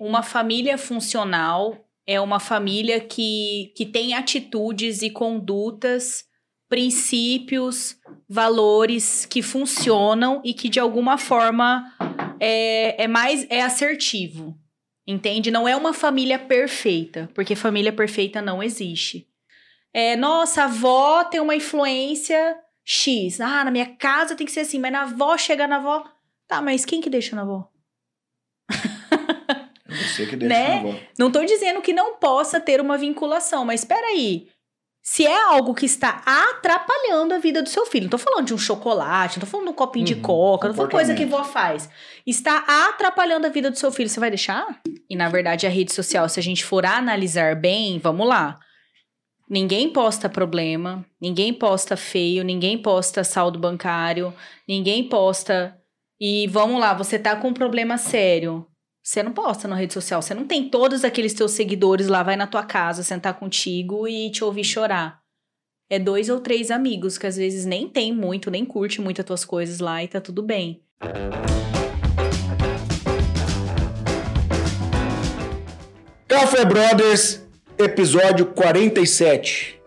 Uma família funcional é uma família que, que tem atitudes e condutas, princípios, valores que funcionam e que de alguma forma é, é mais é assertivo. Entende? Não é uma família perfeita, porque família perfeita não existe. É, nossa, a avó tem uma influência X. Ah, na minha casa tem que ser assim, mas na avó chega na avó. Tá, mas quem que deixa na avó? Você que deixa Né? Não tô dizendo que não possa ter uma vinculação, mas espera aí. Se é algo que está atrapalhando a vida do seu filho, não tô falando de um chocolate, não tô falando de um copinho de Uhum, coca, não tô falando coisa que vó faz. Está atrapalhando a vida do seu filho, você vai deixar? E na verdade a rede social, se a gente for analisar bem, vamos lá. Ninguém posta problema, ninguém posta feio, ninguém posta saldo bancário, ninguém posta. E vamos lá, você tá com um problema sério. Você não posta na rede social, você não tem todos aqueles teus seguidores lá, vai na tua casa sentar contigo e te ouvir chorar. É dois ou três amigos que às vezes nem tem muito, nem curte muito as tuas coisas lá e tá tudo bem. Café Brothers, episódio 47.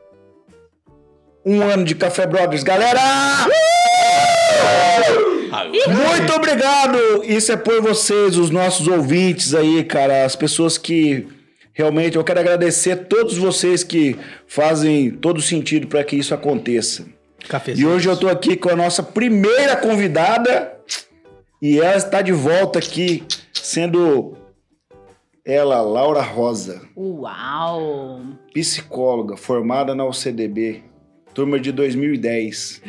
Um ano de Café Brothers, galera! Muito obrigado! Isso é por vocês, os nossos ouvintes aí, cara, as pessoas que realmente eu quero agradecer a todos vocês que fazem todo sentido para que isso aconteça. E hoje eu tô aqui com a nossa primeira convidada e ela está de volta aqui, sendo ela, Laura Rosa, Uau! psicóloga, formada na UCDB, turma de 2010.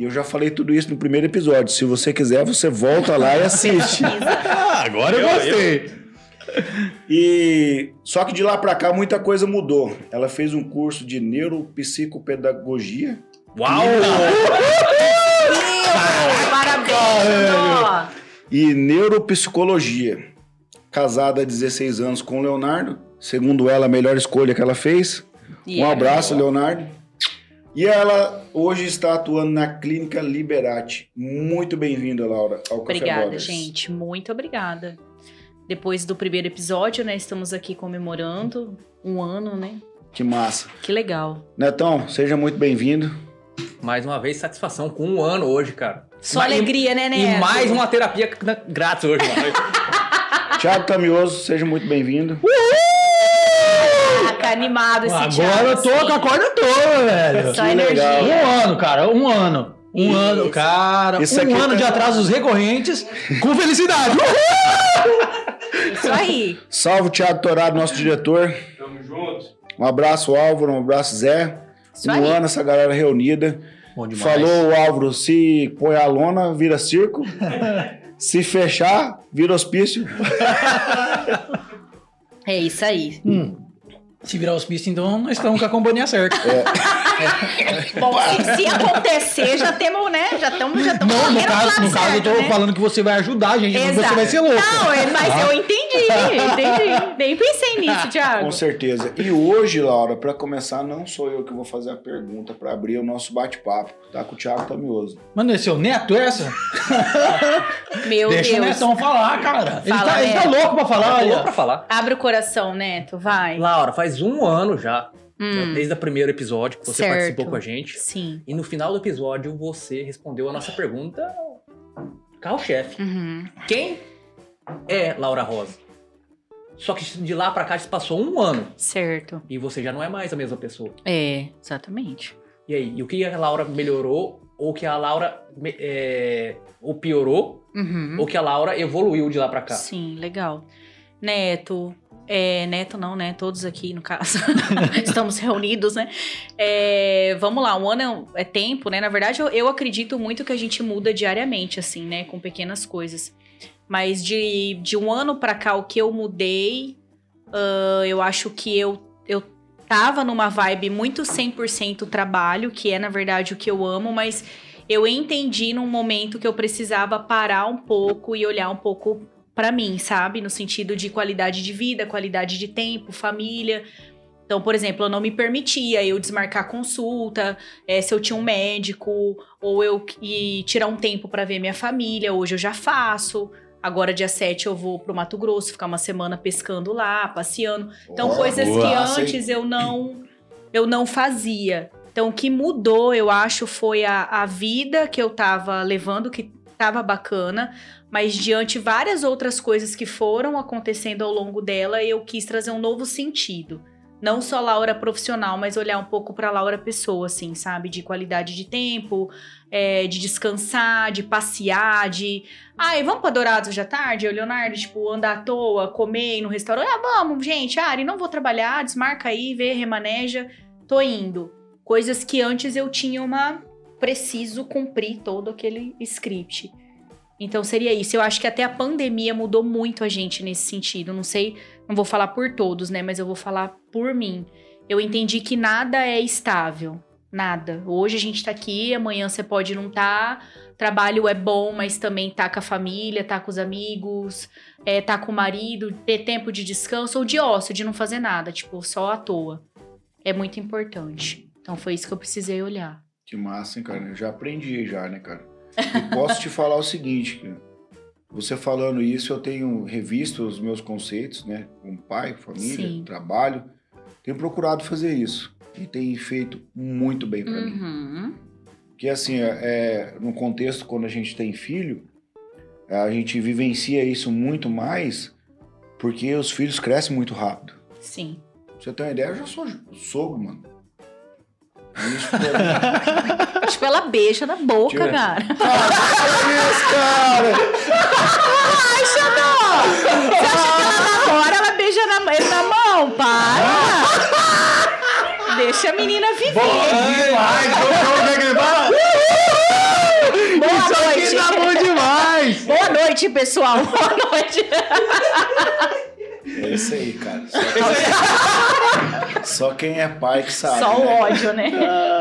E eu já falei tudo isso no primeiro episódio. Se você quiser, você volta lá e assiste. Ah, agora eu, Eu- gostei. E só que de lá pra cá muita coisa mudou. Ela fez um curso de neuropsicopedagogia Uau! Parabéns! e neuropsicologia. Casada há 16 anos com o Leonardo. Segundo ela, a melhor escolha que ela fez. E Um abraço, Leonardo. E ela hoje está atuando na Clínica Liberati. Muito bem-vinda, Laura, ao Café Obrigada, Brothers. gente. Muito obrigada. Depois do primeiro episódio, né? Estamos aqui comemorando um ano, né? Que massa. Que legal. Netão, seja muito bem-vindo. Mais uma vez, satisfação com um ano hoje, cara. Só Mais- alegria, né, E Neto? mais uma terapia grátis hoje, mano. Tiago Tamioso, seja muito bem-vindo. Caraca, animado esse Agora Thiago, eu tô assim. com a corda toda, velho. Só Que energia. legal. Um ano, cara, um ano. Um Isso. ano, cara. Isso um aqui ano tá- de atrasos recorrentes com felicidade. Isso aí. Salve o Thiago Torado, nosso diretor. Tamo junto. Um abraço, Álvaro. Um abraço, Zé. Isso um aí. ano essa galera reunida. Bom demais. Falou o Álvaro, se põe a lona, vira circo. se fechar, vira hospício. É isso aí. Hum. Se virar hospício, então nós estamos com a companhia certa. Bom, se, se acontecer, já temos, né? Já estamos já tamo Não, no caso, no caso eu certo, tô né? falando que você vai ajudar a gente, não você Exato. vai ser louco. Não, é- mas Tá? eu entendi, entendi. Nem pensei nisso, Thiago. Com certeza. E hoje, Laura, para começar, não sou eu que vou fazer a pergunta para abrir o nosso bate-papo. Tá com o Thiago Tamioso. Mano, é seu neto essa? Meu Deixa o Deus. Netão falar, cara. Ele, Fala, tá, ele tá louco pra falar, Tô louco pra falar. Abre o coração, Neto, vai. Laura, faz um ano já, Hum, desde o primeiro episódio que você Certo. participou com a gente. sim. E no final do episódio, você respondeu a nossa pergunta carro-chefe. Uhum. Quem é Laura Rosa? Só que de lá pra cá se passou um ano Certo. e você já não é mais a mesma pessoa. É, exatamente. E aí, e o que a Laura melhorou ou que a Laura é, ou piorou Uhum. ou que a Laura evoluiu de lá pra cá? Sim, legal. Neto, é, Neto não, né? Todos aqui, no caso. Estamos reunidos, né? É, vamos lá, um ano é, é tempo, né? Na verdade, eu, eu acredito muito que a gente muda diariamente, assim, né? Com pequenas coisas. Mas de, de um ano pra cá, o que eu mudei, ah, eu acho que eu, eu tava numa vibe muito 100% trabalho, que é, na verdade, o que eu amo, mas eu entendi num momento que eu precisava parar um pouco e olhar um pouco pra mim, sabe? No sentido de qualidade de vida, qualidade de tempo, família. Então, por exemplo, eu não me permitia eu desmarcar consulta, eh, se eu tinha um médico, ou eu ir tirar um tempo pra ver minha família. Hoje eu já faço. Agora, dia 7, eu vou pro Mato Grosso, ficar uma semana pescando lá, passeando. Então, Ó, coisas boa. que hein? antes eu não, eu não fazia. Então, o que mudou, eu acho, foi a, a vida que eu tava levando, que tava bacana. Mas, diante várias outras coisas que foram acontecendo ao longo dela, eu quis trazer um novo sentido. Não só Laura profissional, mas olhar um pouco pra Laura pessoa, assim, sabe? De qualidade de tempo, é, de descansar, de passear, de. Ai, vamos pra Dourados à tarde? Eu, Leonardo, tipo, andar à toa, comer no restaurante. Ah, vamos, gente. Ari, não vou trabalhar, desmarca aí, vê, remaneja. Tô indo. Coisas que antes eu tinha uma. Preciso cumprir todo aquele script. Então seria isso. Eu acho que até a pandemia mudou muito a gente nesse sentido. Não sei, não vou falar por todos, né? Mas eu vou falar por mim. Eu entendi que nada é estável. Nada. Hoje a gente tá aqui, amanhã você pode não tá. Trabalho é bom, mas também tá com a família, tá com os amigos, é, tá com o marido, ter tempo de descanso ou de ócio, de não fazer nada, tipo, só à toa. É muito importante. Então foi isso que eu precisei olhar. Que massa, hein, cara? Eu já aprendi já, né, cara? E posso te falar o seguinte, cara. Você falando isso, eu tenho revisto os meus conceitos, né? Com pai, família, Sim. trabalho. Tenho procurado fazer isso. E tem feito muito bem pra mim. Uhum. Porque assim, é, é, no contexto quando a gente tem filho, a gente vivencia isso muito mais porque os filhos crescem muito rápido. Sim. Pra você ter uma ideia, eu já sou sogro, mano. Isso, Tipo, ela beija na boca, Tira. cara. Olha isso, cara! Ai, Xandó! Você acha que ela namora, ela beija na, ele na mão? Para! Deixa a menina viver. demais! Como é que ele fala? Boa noite. tá bom demais! Boa noite, pessoal. Boa noite. É isso aí, cara. Só quem, Só quem é pai que sabe. Só o né? ódio, né?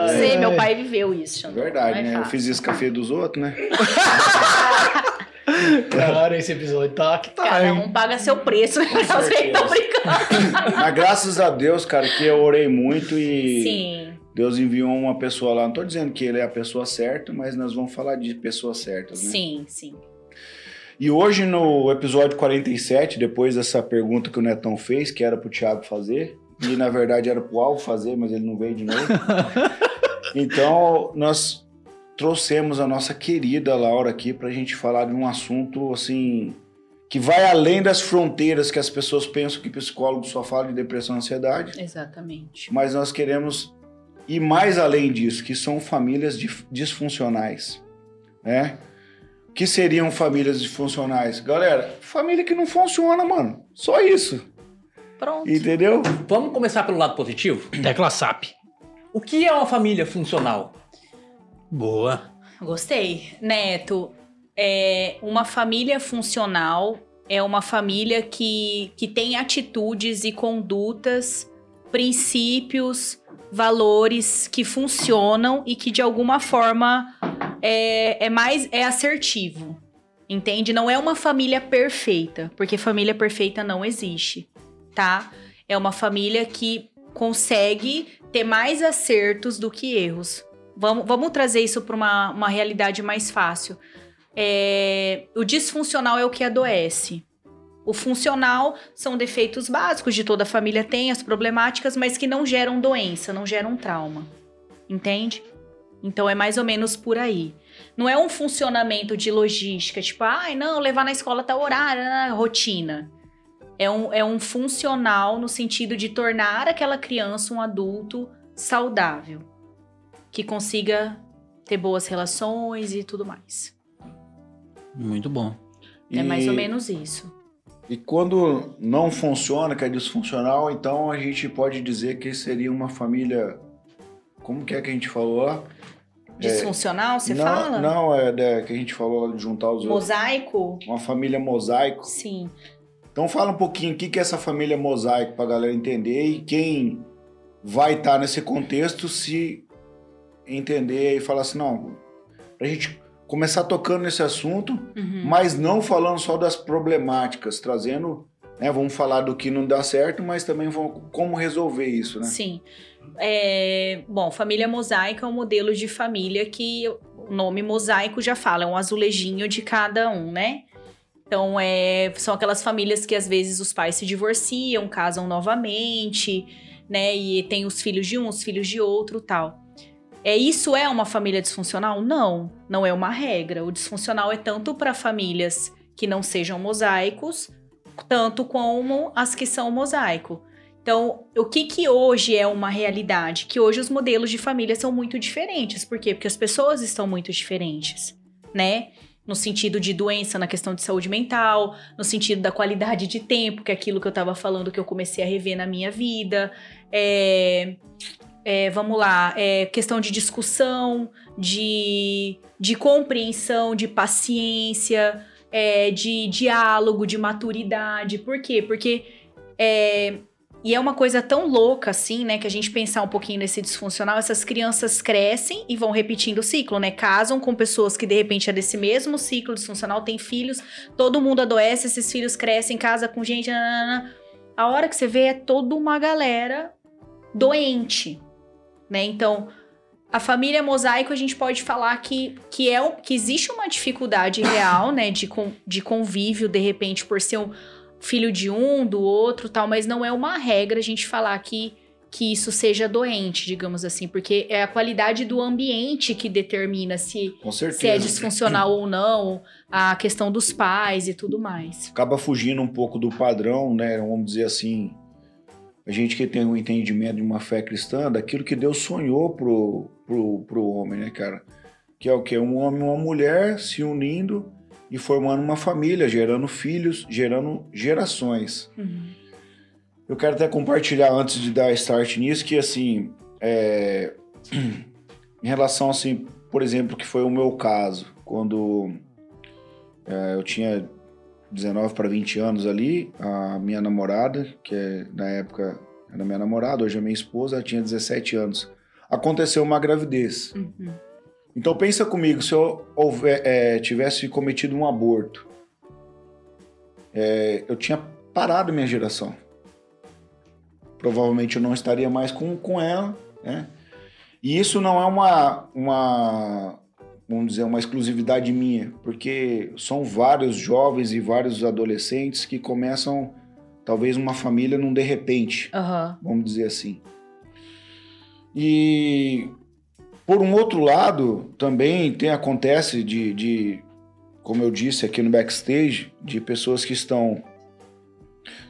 Sei, meu pai viveu isso, É verdade, é né? Eu fácil. fiz isso com a filha dos outros, né? Cara, esse episódio tá que tá, Cada um paga seu preço. Eu tô brincando. Mas graças a Deus, cara, que eu orei muito e Sim. Deus enviou uma pessoa lá. Não tô dizendo que ele é a pessoa certa, mas nós vamos falar de pessoas certas, né? Sim, sim. E hoje no episódio 47, depois dessa pergunta que o Netão fez, que era pro Thiago fazer, e na verdade era pro Alvo fazer, mas ele não veio de novo. então, nós trouxemos a nossa querida Laura aqui pra gente falar de um assunto assim que vai além das fronteiras que as pessoas pensam que psicólogo só fala de depressão e ansiedade, Exatamente. mas nós queremos ir mais além disso, que são famílias disfuncionais, né? O que seriam famílias disfuncionais? Galera, família que não funciona, mano. Só isso. Pronto. Entendeu? Vamos começar pelo lado positivo? Tecla SAP. O que é uma família funcional? Boa. Gostei. Neto, é uma família funcional é uma família que, que tem atitudes e condutas, princípios, valores que funcionam e que de alguma forma é, é mais é assertivo. Entende? Não é uma família perfeita, porque família perfeita não existe, tá? É uma família que consegue ter mais acertos do que erros. Vamos, vamos trazer isso para uma, uma realidade mais fácil. É, o disfuncional é o que adoece. O funcional são defeitos básicos de toda família tem, as problemáticas, mas que não geram doença, não geram trauma. Entende? Então é mais ou menos por aí. Não é um funcionamento de logística, tipo, ai, não, levar na escola tá horário, né, rotina. É um, é um funcional no sentido de tornar aquela criança um adulto saudável, que consiga ter boas relações e tudo mais. Muito bom. É E- mais ou menos isso. E quando não funciona, que é disfuncional, então a gente pode dizer que seria uma família. Como que é que a gente falou lá? Disfuncional, você não, fala? Não, é da- que a gente falou de juntar os outros. Mosaico? Uma família mosaico. Sim. Então fala um pouquinho o que que é essa família mosaico pra galera entender e quem vai estar nesse contexto se entender e falar assim, não, pra gente começar tocando nesse assunto, Uhum. mas não falando só das problemáticas, trazendo, né, vamos falar do que não dá certo, mas também vamos, como resolver isso, né? Sim. É, bom, família mosaica é um modelo de família que o nome mosaico já fala, é um azulejinho de cada um, né? Então, é, são aquelas famílias que às vezes os pais se divorciam, casam novamente, né? E tem os filhos de um, os filhos de outro, tal. É isso é uma família disfuncional? Não, não é uma regra. O disfuncional é tanto para famílias que não sejam mosaicos, tanto como as que são mosaico. Então, o que que hoje é uma realidade? Que hoje os modelos de família são muito diferentes. Por quê? Porque as pessoas estão muito diferentes, né? No sentido de doença, na questão de saúde mental, no sentido da qualidade de tempo, que é aquilo que eu tava falando que eu comecei a rever na minha vida. É, é, vamos lá, é, questão de discussão, de, de compreensão, de paciência, é, de diálogo, de maturidade. Por quê? Porque é, e é uma coisa tão louca assim, né, que a gente pensar um pouquinho nesse disfuncional, essas crianças crescem e vão repetindo o ciclo, né? Casam com pessoas que de repente é desse mesmo ciclo disfuncional, tem filhos, todo mundo adoece, esses filhos crescem, casa com gente, nanana. a hora que você vê é toda uma galera doente, né? Então, a família mosaico a gente pode falar que, que é que existe uma dificuldade real, né, de, de convívio de repente por ser um filho de um, do outro, tal, mas não é uma regra a gente falar que que isso seja doente, digamos assim, porque é a qualidade do ambiente que determina se, se é disfuncional ou não, a questão dos pais e tudo mais. Acaba fugindo um pouco do padrão, né? Vamos dizer assim, a gente que tem um entendimento de uma fé cristã, daquilo que Deus sonhou pro, pro, pro homem, né, cara? Que é o que? Um homem e uma mulher se unindo e formando uma família, gerando filhos, gerando gerações. Uhum. Eu quero até compartilhar antes de dar start nisso que assim, é, em relação assim, por exemplo, que foi o meu caso, quando é, eu tinha 19 para 20 anos ali, a minha namorada, que é, na época era minha namorada, hoje é minha esposa, ela tinha 17 anos. Aconteceu uma gravidez. Uhum. Então pensa comigo, se eu houver, é, tivesse cometido um aborto, é, eu tinha parado minha geração. Provavelmente eu não estaria mais com, com ela, né? E isso não é uma, uma, vamos dizer, uma exclusividade minha, porque são vários jovens e vários adolescentes que começam talvez uma família num de repente, uhum. vamos dizer assim. E por um outro lado, também tem acontece de, de, como eu disse aqui no backstage, de pessoas que estão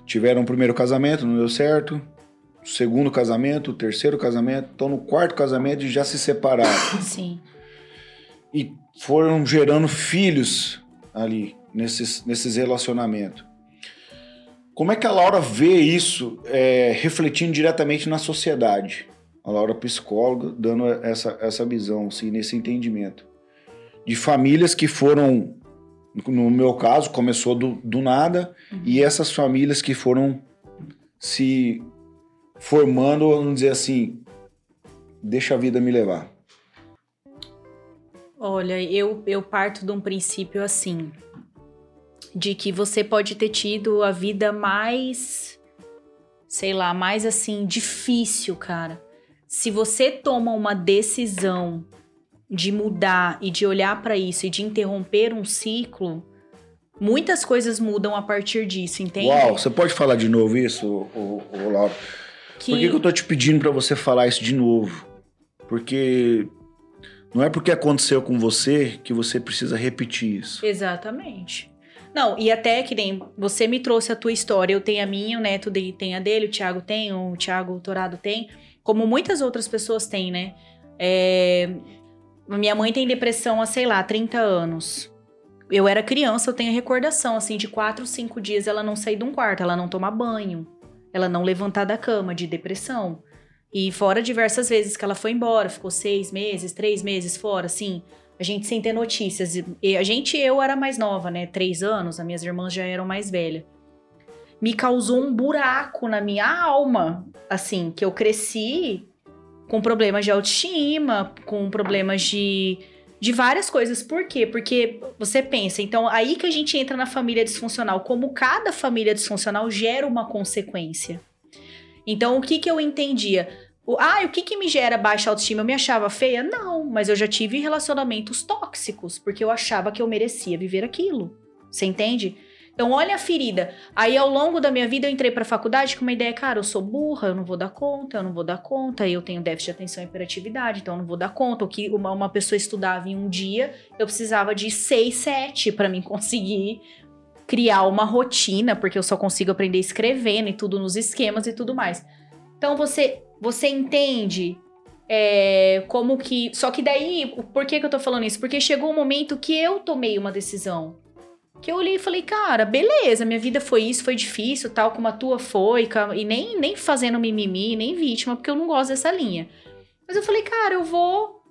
tiveram o primeiro casamento, não deu certo, segundo casamento, terceiro casamento, estão no quarto casamento e já se separaram. Sim. E foram gerando filhos ali nesses, nesses relacionamentos. Como é que a Laura vê isso é, refletindo diretamente na sociedade? a Laura psicóloga, dando essa, essa visão, assim, nesse entendimento. De famílias que foram, no meu caso, começou do, do nada, uhum. e essas famílias que foram se formando, vamos dizer assim, deixa a vida me levar. Olha, eu, eu parto de um princípio assim, de que você pode ter tido a vida mais, sei lá, mais assim, difícil, cara se você toma uma decisão de mudar e de olhar para isso e de interromper um ciclo, muitas coisas mudam a partir disso, entende? Uau, você pode falar de novo isso, o, o Laura? Que... Por que, que eu tô te pedindo para você falar isso de novo? Porque não é porque aconteceu com você que você precisa repetir isso. Exatamente. Não, e até que nem você me trouxe a tua história, eu tenho a minha, o Neto tem a dele, o Thiago tem, o Thiago Torado tem como muitas outras pessoas têm, né? É... Minha mãe tem depressão há, sei lá, 30 anos. Eu era criança, eu tenho recordação, assim, de quatro, cinco dias ela não sair de um quarto, ela não tomar banho, ela não levantar da cama de depressão. E fora diversas vezes que ela foi embora, ficou seis meses, três meses fora, assim, a gente sem ter notícias. E a gente, eu era mais nova, né? Três anos, as minhas irmãs já eram mais velhas me causou um buraco na minha alma. Assim, que eu cresci com problemas de autoestima, com problemas de, de várias coisas. Por quê? Porque você pensa, então aí que a gente entra na família disfuncional, como cada família disfuncional gera uma consequência. Então, o que que eu entendia? O, ah, o que que me gera baixa autoestima? Eu me achava feia? Não, mas eu já tive relacionamentos tóxicos, porque eu achava que eu merecia viver aquilo. Você entende? Então, olha a ferida. Aí, ao longo da minha vida, eu entrei pra faculdade com uma ideia, cara, eu sou burra, eu não vou dar conta, eu não vou dar conta, eu tenho déficit de atenção e hiperatividade, então eu não vou dar conta. O que uma, uma pessoa estudava em um dia, eu precisava de seis, sete pra mim conseguir criar uma rotina, porque eu só consigo aprender escrevendo e tudo nos esquemas e tudo mais. Então, você, você entende é, como que. Só que daí, por que, que eu tô falando isso? Porque chegou um momento que eu tomei uma decisão. Que eu olhei e falei, cara, beleza, minha vida foi isso, foi difícil, tal como a tua foi, e nem, nem fazendo mimimi, nem vítima, porque eu não gosto dessa linha. Mas eu falei, cara, eu vou,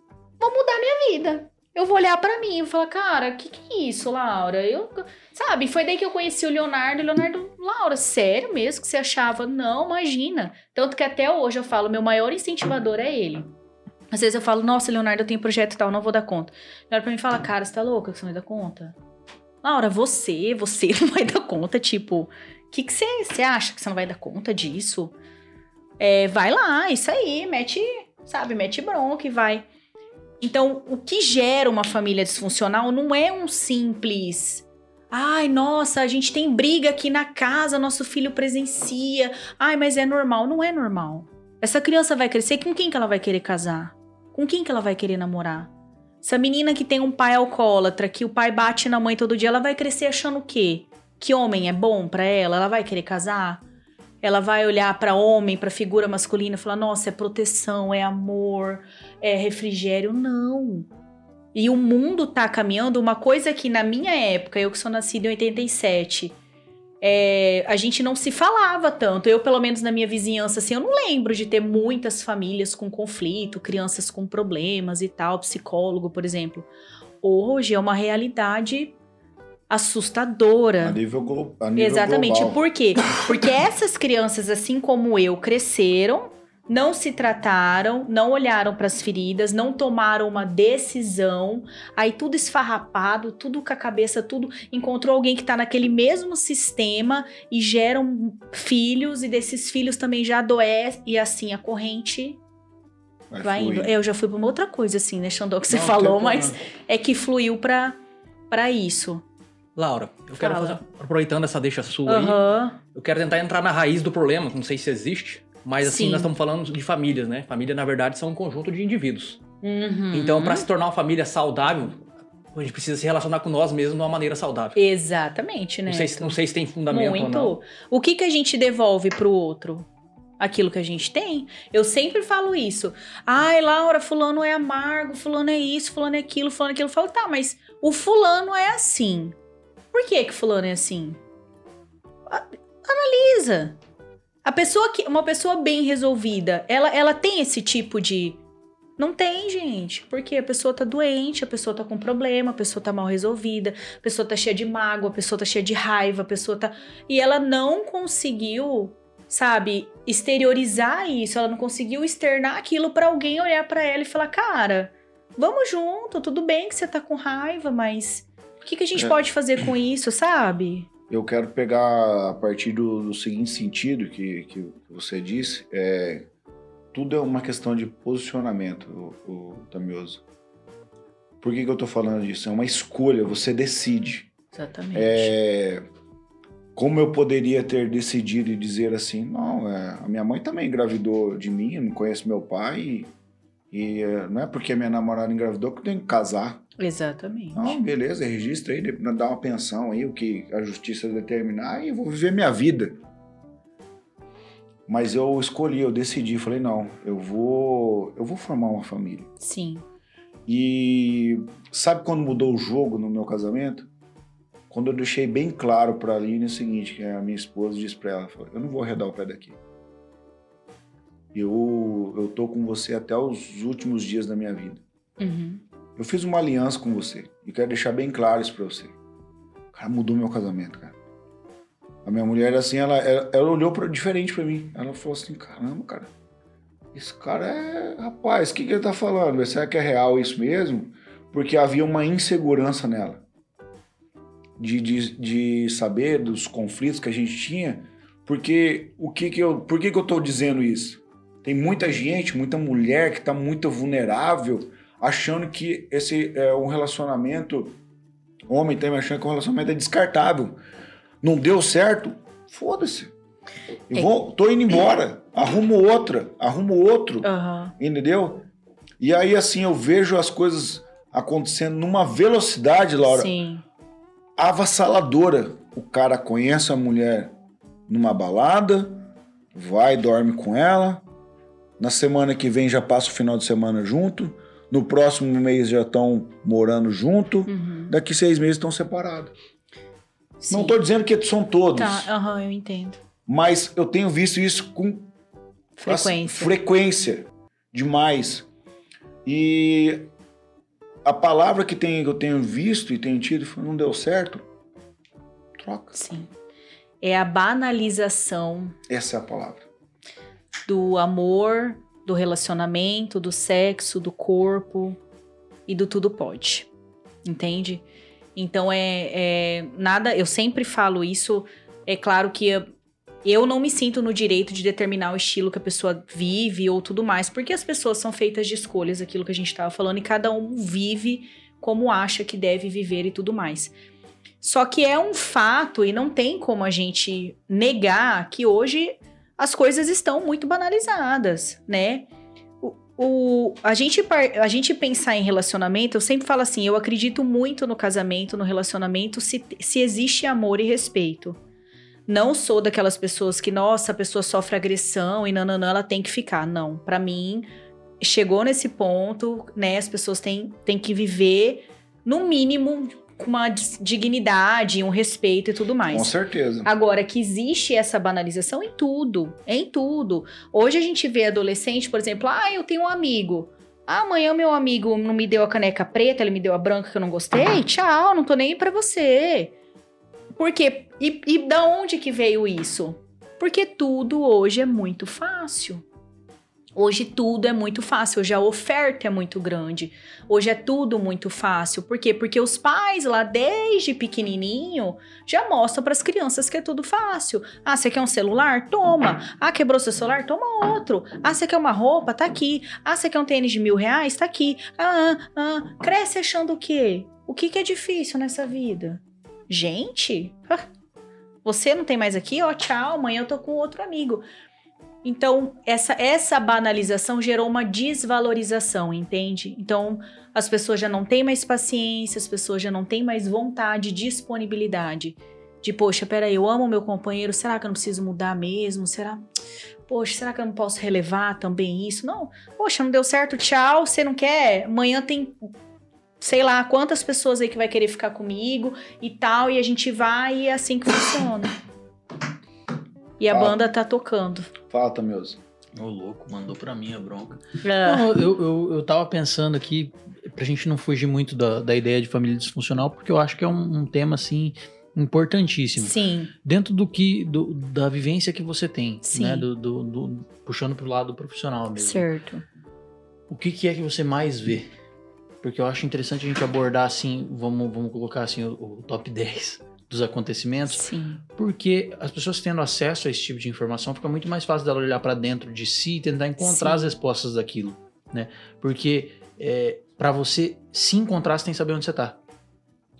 vou mudar minha vida. Eu vou olhar pra mim e falar, cara, o que, que é isso, Laura? Eu, sabe, foi daí que eu conheci o Leonardo. Leonardo, Laura, sério mesmo que você achava? Não, imagina. Tanto que até hoje eu falo, meu maior incentivador é ele. Às vezes eu falo, nossa, Leonardo, eu tenho projeto e tal, não vou dar conta. Olha pra mim fala, cara, você tá louca que você não vai dar conta? Laura, você, você não vai dar conta, tipo, o que que você, você acha que você não vai dar conta disso? É, vai lá, isso aí, mete, sabe, mete bronca e vai. Então, o que gera uma família disfuncional não é um simples. Ai, nossa, a gente tem briga aqui na casa, nosso filho presencia. Ai, mas é normal. Não é normal. Essa criança vai crescer, com quem que ela vai querer casar? Com quem que ela vai querer namorar? Essa menina que tem um pai alcoólatra, que o pai bate na mãe todo dia, ela vai crescer achando o quê? Que homem é bom pra ela? Ela vai querer casar? Ela vai olhar pra homem, pra figura masculina e falar: "Nossa, é proteção, é amor, é refrigério". Não. E o mundo tá caminhando uma coisa que na minha época, eu que sou nascida em 87, é, a gente não se falava tanto. Eu, pelo menos na minha vizinhança, assim, eu não lembro de ter muitas famílias com conflito, crianças com problemas e tal, psicólogo, por exemplo. Hoje é uma realidade A assustadora. nível, glo a nível Exatamente. global. Por quê? Porque essas crianças, assim como eu, cresceram, não se trataram, não olharam para as feridas, não tomaram uma decisão, aí tudo esfarrapado, tudo com a cabeça, tudo encontrou alguém que tá naquele mesmo sistema e geram filhos e desses filhos também já adoece e assim a corrente Vai vai indo. Eu já fui para uma outra coisa assim, né, Xandó, que você Não, falou, mas é que fluiu para para isso. Laura, eu quero Fala. fazer, aproveitando essa deixa sua aí, Aham. eu quero tentar entrar na raiz do problema, não sei se existe, mas assim, Sim. nós estamos falando de famílias, né? Família, na verdade, são um conjunto de indivíduos. Uhum. Então, para se tornar uma família saudável, a gente precisa se relacionar com nós mesmos de uma maneira saudável. Exatamente, né? Não sei, se- não sei se tem fundamento ou não. Muito. O que que a gente devolve pro outro? Aquilo que a gente tem. Eu sempre falo isso. Ai, Laura, fulano é amargo, fulano é isso, fulano é aquilo, fulano é aquilo. Eu falo, tá, mas o fulano é assim. Por que que fulano é assim? Analisa. A pessoa que uma pessoa bem resolvida, ela ela tem esse tipo de não tem, gente. Porque a pessoa tá doente, a pessoa tá com problema, a pessoa tá mal resolvida, a pessoa tá cheia de mágoa, a pessoa tá cheia de raiva, a pessoa tá. E ela não conseguiu, sabe, exteriorizar isso, ela não conseguiu externar aquilo pra alguém olhar pra ela e falar: cara, vamos junto, tudo bem que você tá com raiva, mas que, que a gente É. pode fazer com isso, sabe? Eu quero pegar a partir do, do seguinte sentido que, que você disse. É, tudo é uma questão de posicionamento, o, o Tamioso. Por que, que eu tô falando disso? É uma escolha, você decide. Exatamente. É, como eu poderia ter decidido e dizer assim, não, é, a minha mãe também engravidou de mim, eu não conheço meu pai, e, e, é, não é porque a minha namorada engravidou que eu tenho que casar. Exatamente. Não, beleza, registra aí, dá uma pensão aí, o que a justiça determinar, e eu vou viver minha vida. Mas eu escolhi, eu decidi, falei, não, eu vou, eu vou formar uma família. Sim. E sabe quando mudou o jogo no meu casamento? Quando eu deixei bem claro pra Aline o seguinte, que a minha esposa disse pra ela, eu não vou arredar o pé daqui. Eu, eu tô com você até os últimos dias da minha vida. Uhum. Eu fiz uma aliança com você e quero deixar bem claro isso pra você. Cara, mudou meu casamento, cara. A minha mulher, assim, ela, ela, ela olhou pra, diferente pra mim. Ela falou assim, caramba, cara, esse cara é... Rapaz, o que, que ele tá falando? Será que é real isso mesmo? Porque havia uma insegurança nela. De, de, de saber dos conflitos que a gente tinha. Porque o que que eu... Por que que eu tô dizendo isso? Tem muita gente, muita mulher que tá muito vulnerável achando que esse é um relacionamento. Homem também achando que o relacionamento é descartável. Não deu certo? Foda-se. Eu É. vou, tô indo embora. Arrumo outra, arrumo outro. Aham. Entendeu? E aí, assim, eu vejo as coisas acontecendo numa velocidade, Laura, Sim. avassaladora. O cara conhece a mulher numa balada, vai, dorme com ela. Na semana que vem já passa o final de semana junto. No próximo mês já estão morando junto. Uhum. Daqui seis meses estão separados. Não Sim. estou dizendo que são todos, Tá, aham, eu entendo. mas eu tenho visto isso com Frequência. frequência demais. E a palavra que, tem, que eu tenho visto e tenho tido não deu certo, troca. Sim. É a banalização Essa é a palavra. do amor, do relacionamento, do sexo, do corpo e do tudo pode. Entende? Então é, é nada. Eu sempre falo isso. É claro que eu, eu não me sinto no direito de determinar o estilo que a pessoa vive ou tudo mais, porque as pessoas são feitas de escolhas, aquilo que a gente estava falando, e cada um vive como acha que deve viver e tudo mais. Só que é um fato e não tem como a gente negar que hoje as coisas estão muito banalizadas, né? O, o- a, gente, a gente pensar em relacionamento, eu sempre falo assim, eu acredito muito no casamento, no relacionamento, se, se existe amor e respeito. Não sou daquelas pessoas que, nossa, a pessoa sofre agressão e nananã, ela tem que ficar. Não, pra mim, chegou nesse ponto, né? As pessoas têm, têm que viver, no mínimo, com uma dignidade, um respeito e tudo mais. Com certeza. Agora, que existe essa banalização em tudo, em tudo. Hoje a gente vê adolescente, por exemplo, ah, eu tenho um amigo. Ah, amanhã meu amigo não me deu a caneca preta, ele me deu a branca que eu não gostei. Tchau, não tô nem pra você. Por quê? E, e da onde que veio isso? Porque tudo hoje é muito fácil. Hoje tudo é muito fácil, hoje a oferta é muito grande. Hoje é tudo muito fácil. Por quê? Porque os pais lá desde pequenininho já mostram para as crianças que é tudo fácil. Ah, você quer um celular? Toma. Ah, quebrou seu celular? Toma outro. Ah, você quer uma roupa? Tá aqui. Ah, você quer um tênis de mil reais? Tá aqui. Ah, ah, ah. Cresce achando o quê? O que, que é difícil nessa vida? Gente, você não tem mais aqui? Ó, tchau. Amanhã eu tô com outro amigo. Então, essa, essa banalização gerou uma desvalorização, entende? Então, as pessoas já não têm mais paciência, as pessoas já não têm mais vontade, disponibilidade. De, poxa, peraí, eu amo meu companheiro, será que eu não preciso mudar mesmo? Será? Poxa, será que eu não posso relevar também isso? Não. Poxa, não deu certo, tchau, você não quer? Amanhã tem, sei lá, quantas pessoas aí que vai querer ficar comigo e tal, e a gente vai e é assim que funciona. E a banda tá tocando. Fala, Tamioso. Ô, louco, mandou pra mim a bronca. Ah. Não, eu, eu, eu tava pensando aqui, pra gente não fugir muito da, da ideia de família disfuncional, porque eu acho que é um, um tema, assim, importantíssimo. Sim, Dentro do que, do- da vivência que você tem, Sim. né? Do, do- do- puxando pro lado profissional mesmo. certo. O que, que é que você mais vê? Porque eu acho interessante a gente abordar, assim, vamos, vamos colocar, assim, o, o top 10 dos acontecimentos, Sim, porque as pessoas tendo acesso a esse tipo de informação, fica muito mais fácil dela olhar pra dentro de si e tentar encontrar Sim. as respostas daquilo, né? Porque é, para você se encontrar, você tem que saber onde você tá.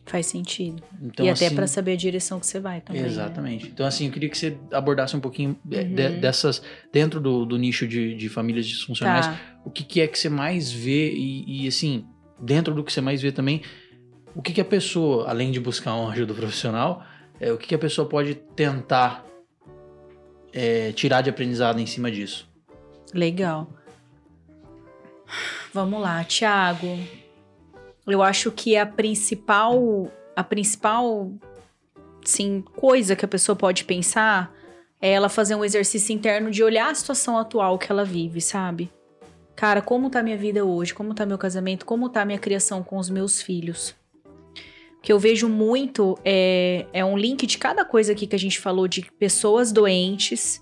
faz sentido. Então, e até assim, pra saber a direção que você vai também. né? Exatamente. Então, assim, eu queria que você abordasse um pouquinho de- de- Uhum. dessas, dentro do, do nicho de, de famílias disfuncionais, Tá. o que, que é que você mais vê e, e, assim, dentro do que você mais vê também, o que, que a pessoa, além de buscar uma ajuda profissional, é, o que, que a pessoa pode tentar é, tirar de aprendizado em cima disso? Legal. Vamos lá, Thiago. Eu acho que a principal, a principal, sim, coisa que a pessoa pode pensar é ela fazer um exercício interno de olhar a situação atual que ela vive, sabe? Cara, como tá minha vida hoje? Como tá meu casamento? Como tá minha criação com os meus filhos? Que eu vejo muito é, é um link de cada coisa aqui que a gente falou de pessoas doentes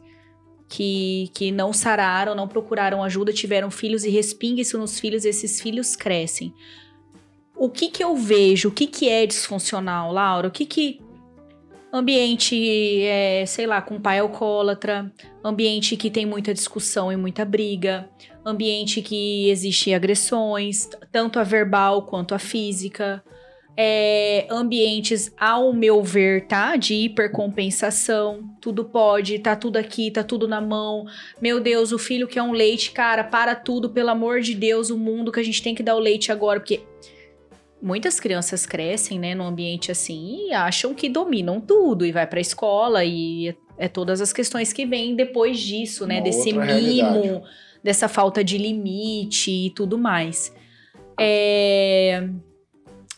que, que não sararam, não procuraram ajuda, tiveram filhos e respinga isso nos filhos esses filhos crescem. O que que eu vejo? O que que é disfuncional, Laura? O que que... Ambiente, é, sei lá, com pai alcoólatra, ambiente que tem muita discussão e muita briga, ambiente que existe agressões, tanto a verbal quanto a física, é, ambientes, ao meu ver, tá? De hipercompensação. Tudo pode, tá tudo aqui, tá tudo na mão. Meu Deus, o filho quer um leite, cara, para tudo, pelo amor de Deus, o mundo que a gente tem que dar o leite agora, porque muitas crianças crescem, né, num ambiente assim e acham que dominam tudo e vai pra escola e é, é todas as questões que vêm depois disso, né, Uma desse mimo, realidade. dessa falta de limite e tudo mais. É,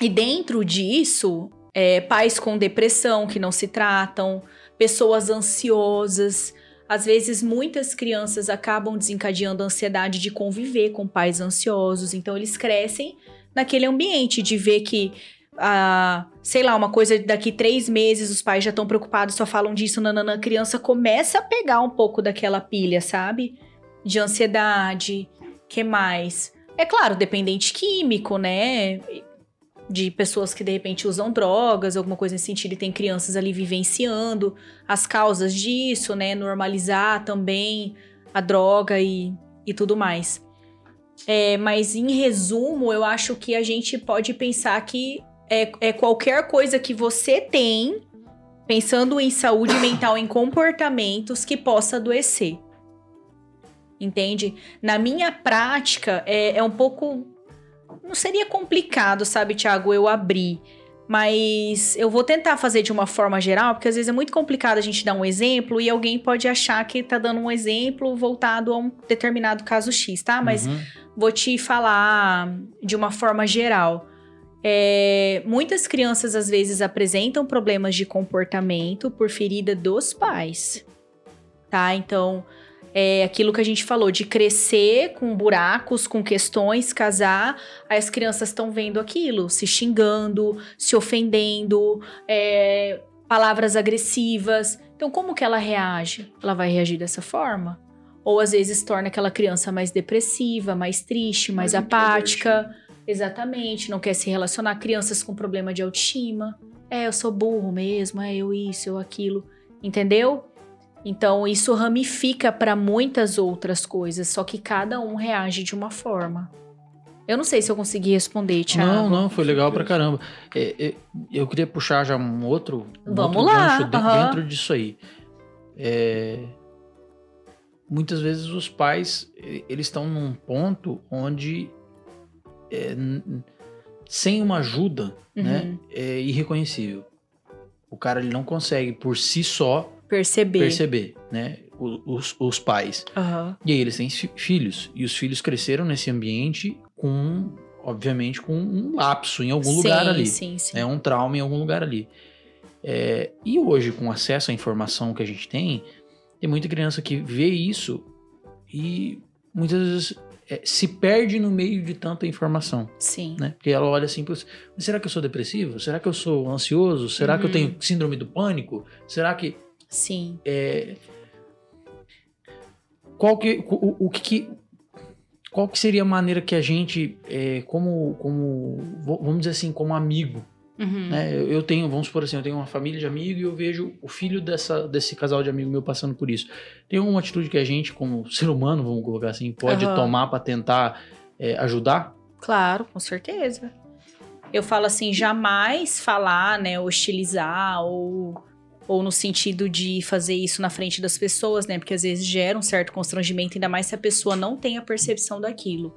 E dentro disso, é, pais com depressão que não se tratam, pessoas ansiosas. Às vezes, muitas crianças acabam desencadeando a ansiedade de conviver com pais ansiosos. Então, eles crescem naquele ambiente de ver que, ah, sei lá, uma coisa daqui três meses os pais já estão preocupados, só falam disso, nananã. A criança começa a pegar um pouco daquela pilha, sabe? De ansiedade. que mais? É claro, dependente químico, né? De pessoas que de repente usam drogas, alguma coisa nesse sentido, e tem crianças ali vivenciando as causas disso, né? Normalizar também a droga e, e tudo mais. É, mas em resumo, eu acho que a gente pode pensar que é, é qualquer coisa que você tem, pensando em saúde mental, em comportamentos que possa adoecer. Entende? Na minha prática, é, é um pouco. Não seria complicado, sabe, Thiago, eu abrir. Mas eu vou tentar fazer de uma forma geral, porque às vezes é muito complicado a gente dar um exemplo e alguém pode achar que tá dando um exemplo voltado a um determinado caso X, tá? Mas Uhum. vou te falar de uma forma geral. É, muitas crianças às vezes apresentam problemas de comportamento por ferida dos pais, tá? Então, é aquilo que a gente falou de crescer com buracos, com questões, casar, as crianças estão vendo aquilo, se xingando, se ofendendo, é, palavras agressivas. Então, como que ela reage? Ela vai reagir dessa forma? Ou às vezes torna aquela criança mais depressiva, mais triste, mais, Mais apática. Exatamente, não quer se relacionar. Crianças com problema de autoestima. É, eu sou burro mesmo, é eu isso, eu aquilo. Entendeu? Então isso ramifica para muitas outras coisas, só que cada um reage de uma forma. Eu não sei se eu consegui responder, Thiago. Não, não, foi legal pra caramba. É, é, eu queria puxar já um outro, um Vamos outro lá, gancho aham. dentro disso aí. É, muitas vezes os pais, eles estão num ponto onde é, sem uma ajuda, né, Uhum. é irreconhecível. O cara ele não consegue por si só Perceber. perceber, né, os, os pais. Aham. E aí eles têm fi- filhos. E os filhos cresceram nesse ambiente com, obviamente, com um lapso em algum lugar sim, ali. Sim, sim. É um trauma em algum lugar ali. É, e hoje, com acesso à informação que a gente tem, tem muita criança que vê isso e muitas vezes é, se perde no meio de tanta informação, Sim. né? Porque ela olha assim, "Putz, mas será que eu sou depressivo? Será que eu sou ansioso? Será que eu Uhum. tenho síndrome do pânico? Será que Sim. é, qual que o, o que, que- qual que seria a maneira que a gente é, como como vamos dizer assim como amigo Uhum. né eu tenho vamos supor assim eu tenho uma família de amigos e eu vejo o filho dessa desse casal de amigo meu passando por isso tem uma atitude que a gente como ser humano vamos colocar assim pode Aham. tomar para tentar é, ajudar Claro, com certeza. Eu falo assim, jamais falar, né, hostilizar ou ou no sentido de fazer isso na frente das pessoas, né? Porque às vezes gera um certo constrangimento, ainda mais se a pessoa não tem a percepção daquilo.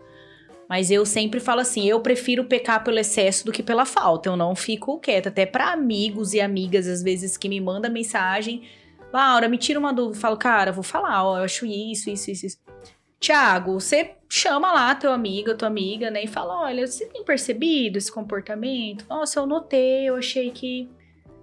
Mas eu sempre falo assim, eu prefiro pecar pelo excesso do que pela falta. Eu não fico quieta, até para amigos e amigas às vezes que me mandam mensagem, Laura, me tira uma dúvida, falo, cara, vou falar, ó, eu acho isso, isso, isso, isso. Tiago, você chama lá teu amigo, tua amiga, né? E fala: olha, você tem percebido esse comportamento? Nossa, eu notei, eu achei que.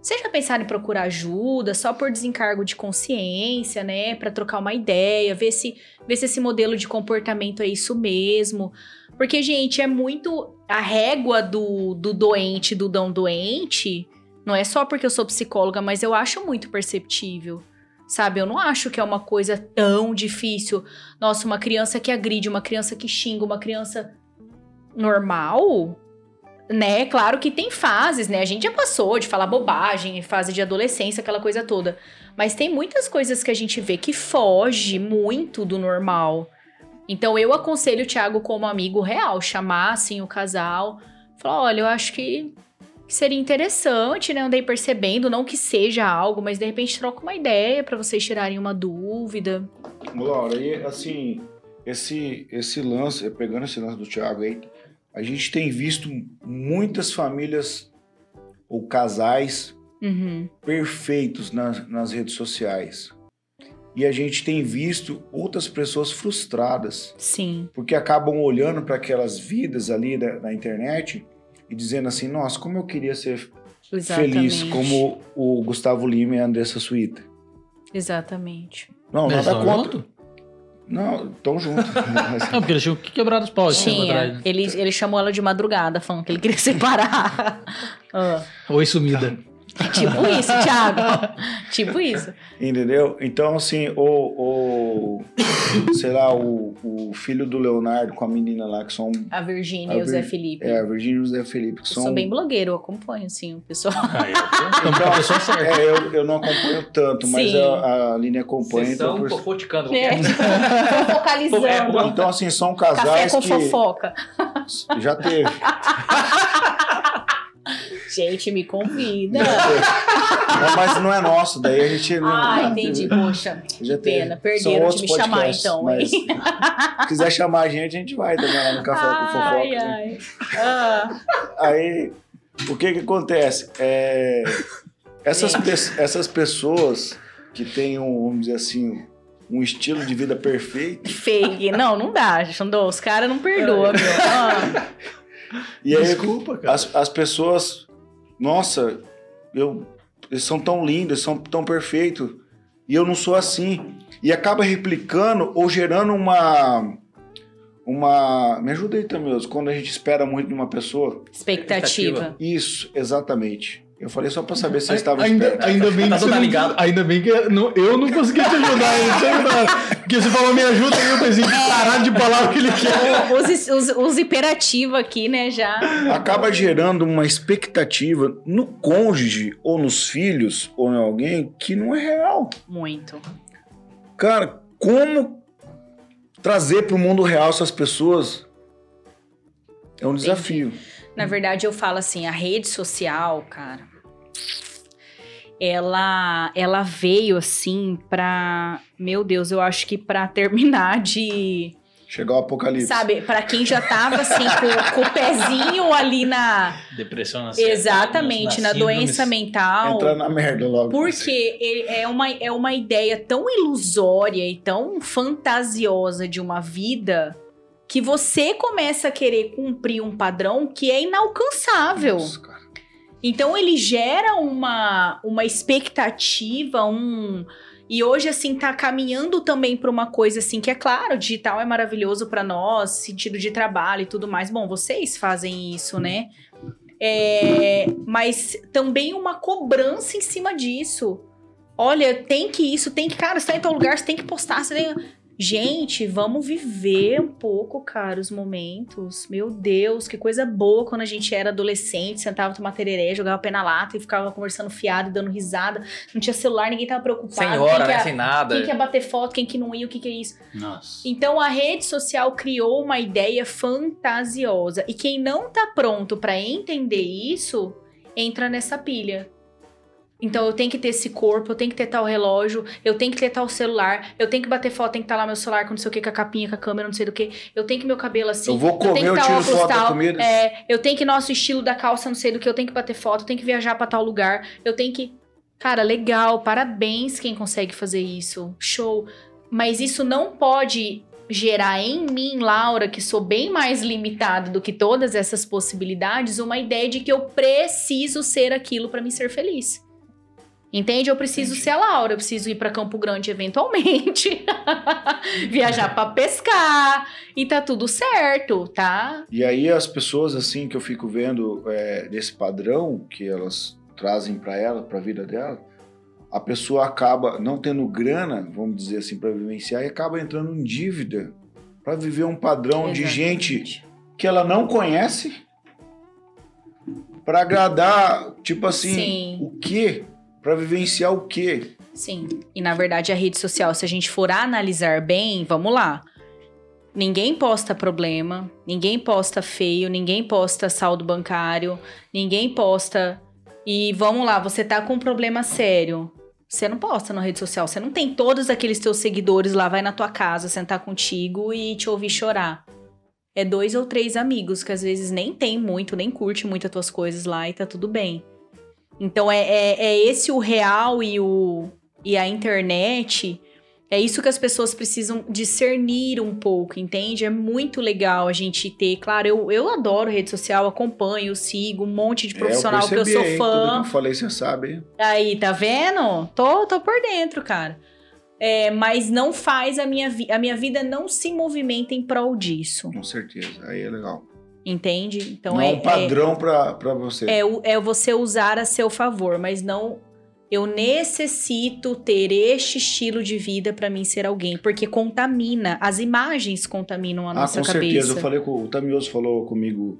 Já pensaram em procurar ajuda só por desencargo de consciência, né? Pra trocar uma ideia, ver se, ver se esse modelo de comportamento é isso mesmo. Porque, gente, é muito. A régua do, do doente, do não doente, não é só porque eu sou psicóloga, mas eu acho muito perceptível. Sabe? Eu não acho que é uma coisa tão difícil. Nossa, uma criança que agride, uma criança que xinga, uma criança normal, né? Claro que tem fases, né? A gente já passou de falar bobagem, fase de adolescência, aquela coisa toda. Mas tem muitas coisas que a gente vê que foge muito do normal. Então eu aconselho o Thiago como amigo real, chamar assim o casal, falar, olha, eu acho que seria interessante, né? Andei percebendo, não que seja algo, mas de repente troca uma ideia pra vocês tirarem uma dúvida. Laura, e assim, esse, esse lance, pegando esse lance do Thiago aí, a gente tem visto muitas famílias ou casais Uhum. perfeitos nas, nas redes sociais. E a gente tem visto outras pessoas frustradas, Sim. porque acabam olhando para aquelas vidas ali da, na internet e dizendo assim: nossa, como eu queria ser Exatamente. feliz como o Gustavo Lima e a Andressa Suíta. Exatamente. Não, Eles nada contra. Não, estão juntos. Mas- Não, porque eles tinham que quebrar os paus. Tinha. atrás, né? Ele, ele chamou ela de madrugada, falando que ele queria separar. Ah. Oi, sumida. Tipo isso, Thiago. tipo isso. Entendeu? Então, assim, o. o sei lá, o, o filho do Leonardo com a menina lá, que são. A Virgínia e o Zé Felipe. É, a Virgínia e o Zé Felipe, que eu são. sou bem blogueiro, eu acompanho, assim, o pessoal. Aí, Estamos com a pessoa certa. É, eu, eu não acompanho tanto, mas Sim. a, a Aline acompanha. Vocês Então, são por- fofoticando. É, tipo, focalizando. Então, assim, são Café casais com que. fofoca. Já teve. Gente, me convida. Não, mas não é nosso, daí a gente. não- Ah, entendi. Poxa, Já pena. Perderam de me chamar, podcasts, então, mas? Se quiser chamar a gente, a gente vai também lá no Café com Fofoca. Ai, né? ai. Ah, Aí, o que que acontece? É, essas, pe- essas pessoas que têm, um, vamos dizer assim, um estilo de vida perfeito, fake. Não, não dá, Xandô. Os caras não perdoam, meu. Ah, e aí Desculpa, cara. as, as pessoas, nossa, eu, eles são tão lindos, são tão perfeitos, e eu não sou assim. E acaba replicando ou gerando uma... Uma. Me ajuda aí, Tamils, quando a gente espera muito de uma pessoa. expectativa. Isso, exatamente. Eu falei só pra saber se vocês estavam ainda, ainda bem que Tá você tudo não- ligado. Ainda bem que não- eu não consegui te ajudar. Porque você falou me ajuda e eu pensei que parar de falar o que ele quer. Os, os, os imperativos aqui, né, já. acaba gerando uma expectativa no cônjuge ou nos filhos ou em alguém que não é real. Muito. Cara, como trazer para o mundo real essas pessoas é um desafio. Na verdade, eu falo assim, a rede social, cara, ela ela veio assim pra, meu Deus, eu acho que pra terminar de, Chegar o apocalipse. sabe, pra quem já tava assim com, com o pezinho ali na Depressão na exatamente, na doença mental. Entrar na merda logo. Porque é uma, é uma ideia tão ilusória e tão fantasiosa de uma vida que você começa a querer cumprir um padrão que é inalcançável. Nossa. Então ele gera uma, uma expectativa, um. E hoje, assim, tá caminhando também pra uma coisa assim, que é claro, o digital é maravilhoso pra nós, sentido de trabalho e tudo mais. Bom, vocês fazem isso, né? É, mas também uma cobrança em cima disso. Olha, tem que isso, tem que, cara, você tá em tal lugar, você tem que postar, você tem. Gente, vamos viver um pouco, cara, os momentos. Meu Deus, que coisa boa quando a gente era adolescente, sentava tomar tereré, jogava pé na lata e ficava conversando fiado e dando risada. Não tinha celular, ninguém tava preocupado. Sem quem hora, que né? ia- Sem nada. Quem quer bater foto, quem que não ia, o que que é isso? Nossa. Então a rede social criou uma ideia fantasiosa e quem não tá pronto pra entender isso entra nessa pilha. Então eu tenho que ter esse corpo, eu tenho que ter tal relógio, eu tenho que ter tal celular, eu tenho que bater foto, tem que estar lá meu celular com não sei o que, com a capinha, com a câmera, não sei do que. Eu tenho que meu cabelo assim. Eu vou tenho comer, que eu tá tiro óculos foto da tal, comida. É, eu tenho que nosso estilo da calça, não sei do que, eu tenho que bater foto, eu tenho que viajar pra tal lugar, eu tenho que. Cara, legal, parabéns quem consegue fazer isso. Show. Mas isso não pode gerar em mim, Laura, que sou bem mais limitada do que todas essas possibilidades, uma ideia de que eu preciso ser aquilo pra me ser feliz. Entende? Eu preciso ser a Laura, eu preciso ir pra Campo Grande eventualmente, viajar pra pescar e tá tudo certo, tá? E aí as pessoas assim que eu fico vendo é, desse padrão que elas trazem para ela, para a vida dela, a pessoa acaba não tendo grana, vamos dizer assim, para vivenciar e acaba entrando em dívida para viver um padrão de gente Exatamente. que ela não conhece para agradar, tipo assim, Sim. o quê? Para vivenciar o quê? Sim. E na verdade a rede social, se a gente for analisar bem, vamos lá. Ninguém posta problema, ninguém posta feio, ninguém posta saldo bancário, ninguém posta. E vamos lá, você tá com um problema sério. Você não posta na rede social, você não tem todos aqueles teus seguidores lá, vai na tua casa sentar contigo e te ouvir chorar. É dois ou três amigos que às vezes nem tem muito, nem curte muito as tuas coisas lá e tá tudo bem. Então é, é, é esse o real e, o, e a internet é isso que as pessoas precisam discernir um pouco, entende? É muito legal a gente ter. Claro, eu, eu adoro rede social, acompanho, sigo um monte de profissional é, eu que eu sou hein, fã. Tudo que eu falei, você sabe. hein? Aí, tá vendo? Tô, tô por dentro, cara. É, mas não faz a minha, vi- a minha vida não se movimenta em prol disso, Com certeza. Aí é legal. Entende? Então não é, é um padrão pra, pra você. é, é, é você usar a seu favor, mas não. Eu necessito ter este estilo de vida pra mim ser alguém, porque contamina, as imagens contaminam a ah, nossa com cabeça. certeza. Eu falei com o Tamioso falou comigo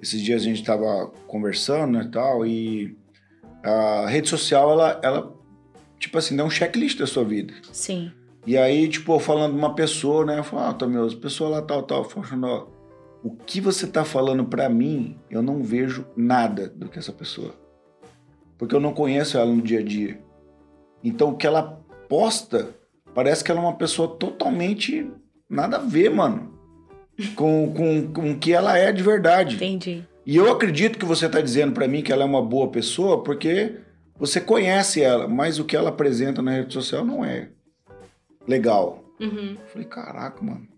esses dias a gente tava conversando né, tal e a rede social ela ela tipo assim, dá um checklist da sua vida. Sim, E aí, tipo, falando de uma pessoa, né? Eu falo, ah, Tamioso, pessoa lá tal, tal. Assim, ó, o que você tá falando pra mim, eu não vejo nada do que essa pessoa. Porque eu não conheço ela no dia a dia. Então, o que ela posta, parece que ela é uma pessoa totalmente nada a ver, mano. Com, com, com o que ela é de verdade. entendi. E eu acredito que você tá dizendo pra mim que ela é uma boa pessoa porque você conhece ela, mas o que ela apresenta na rede social não é legal. Uhum. Eu Falei, caraca, mano,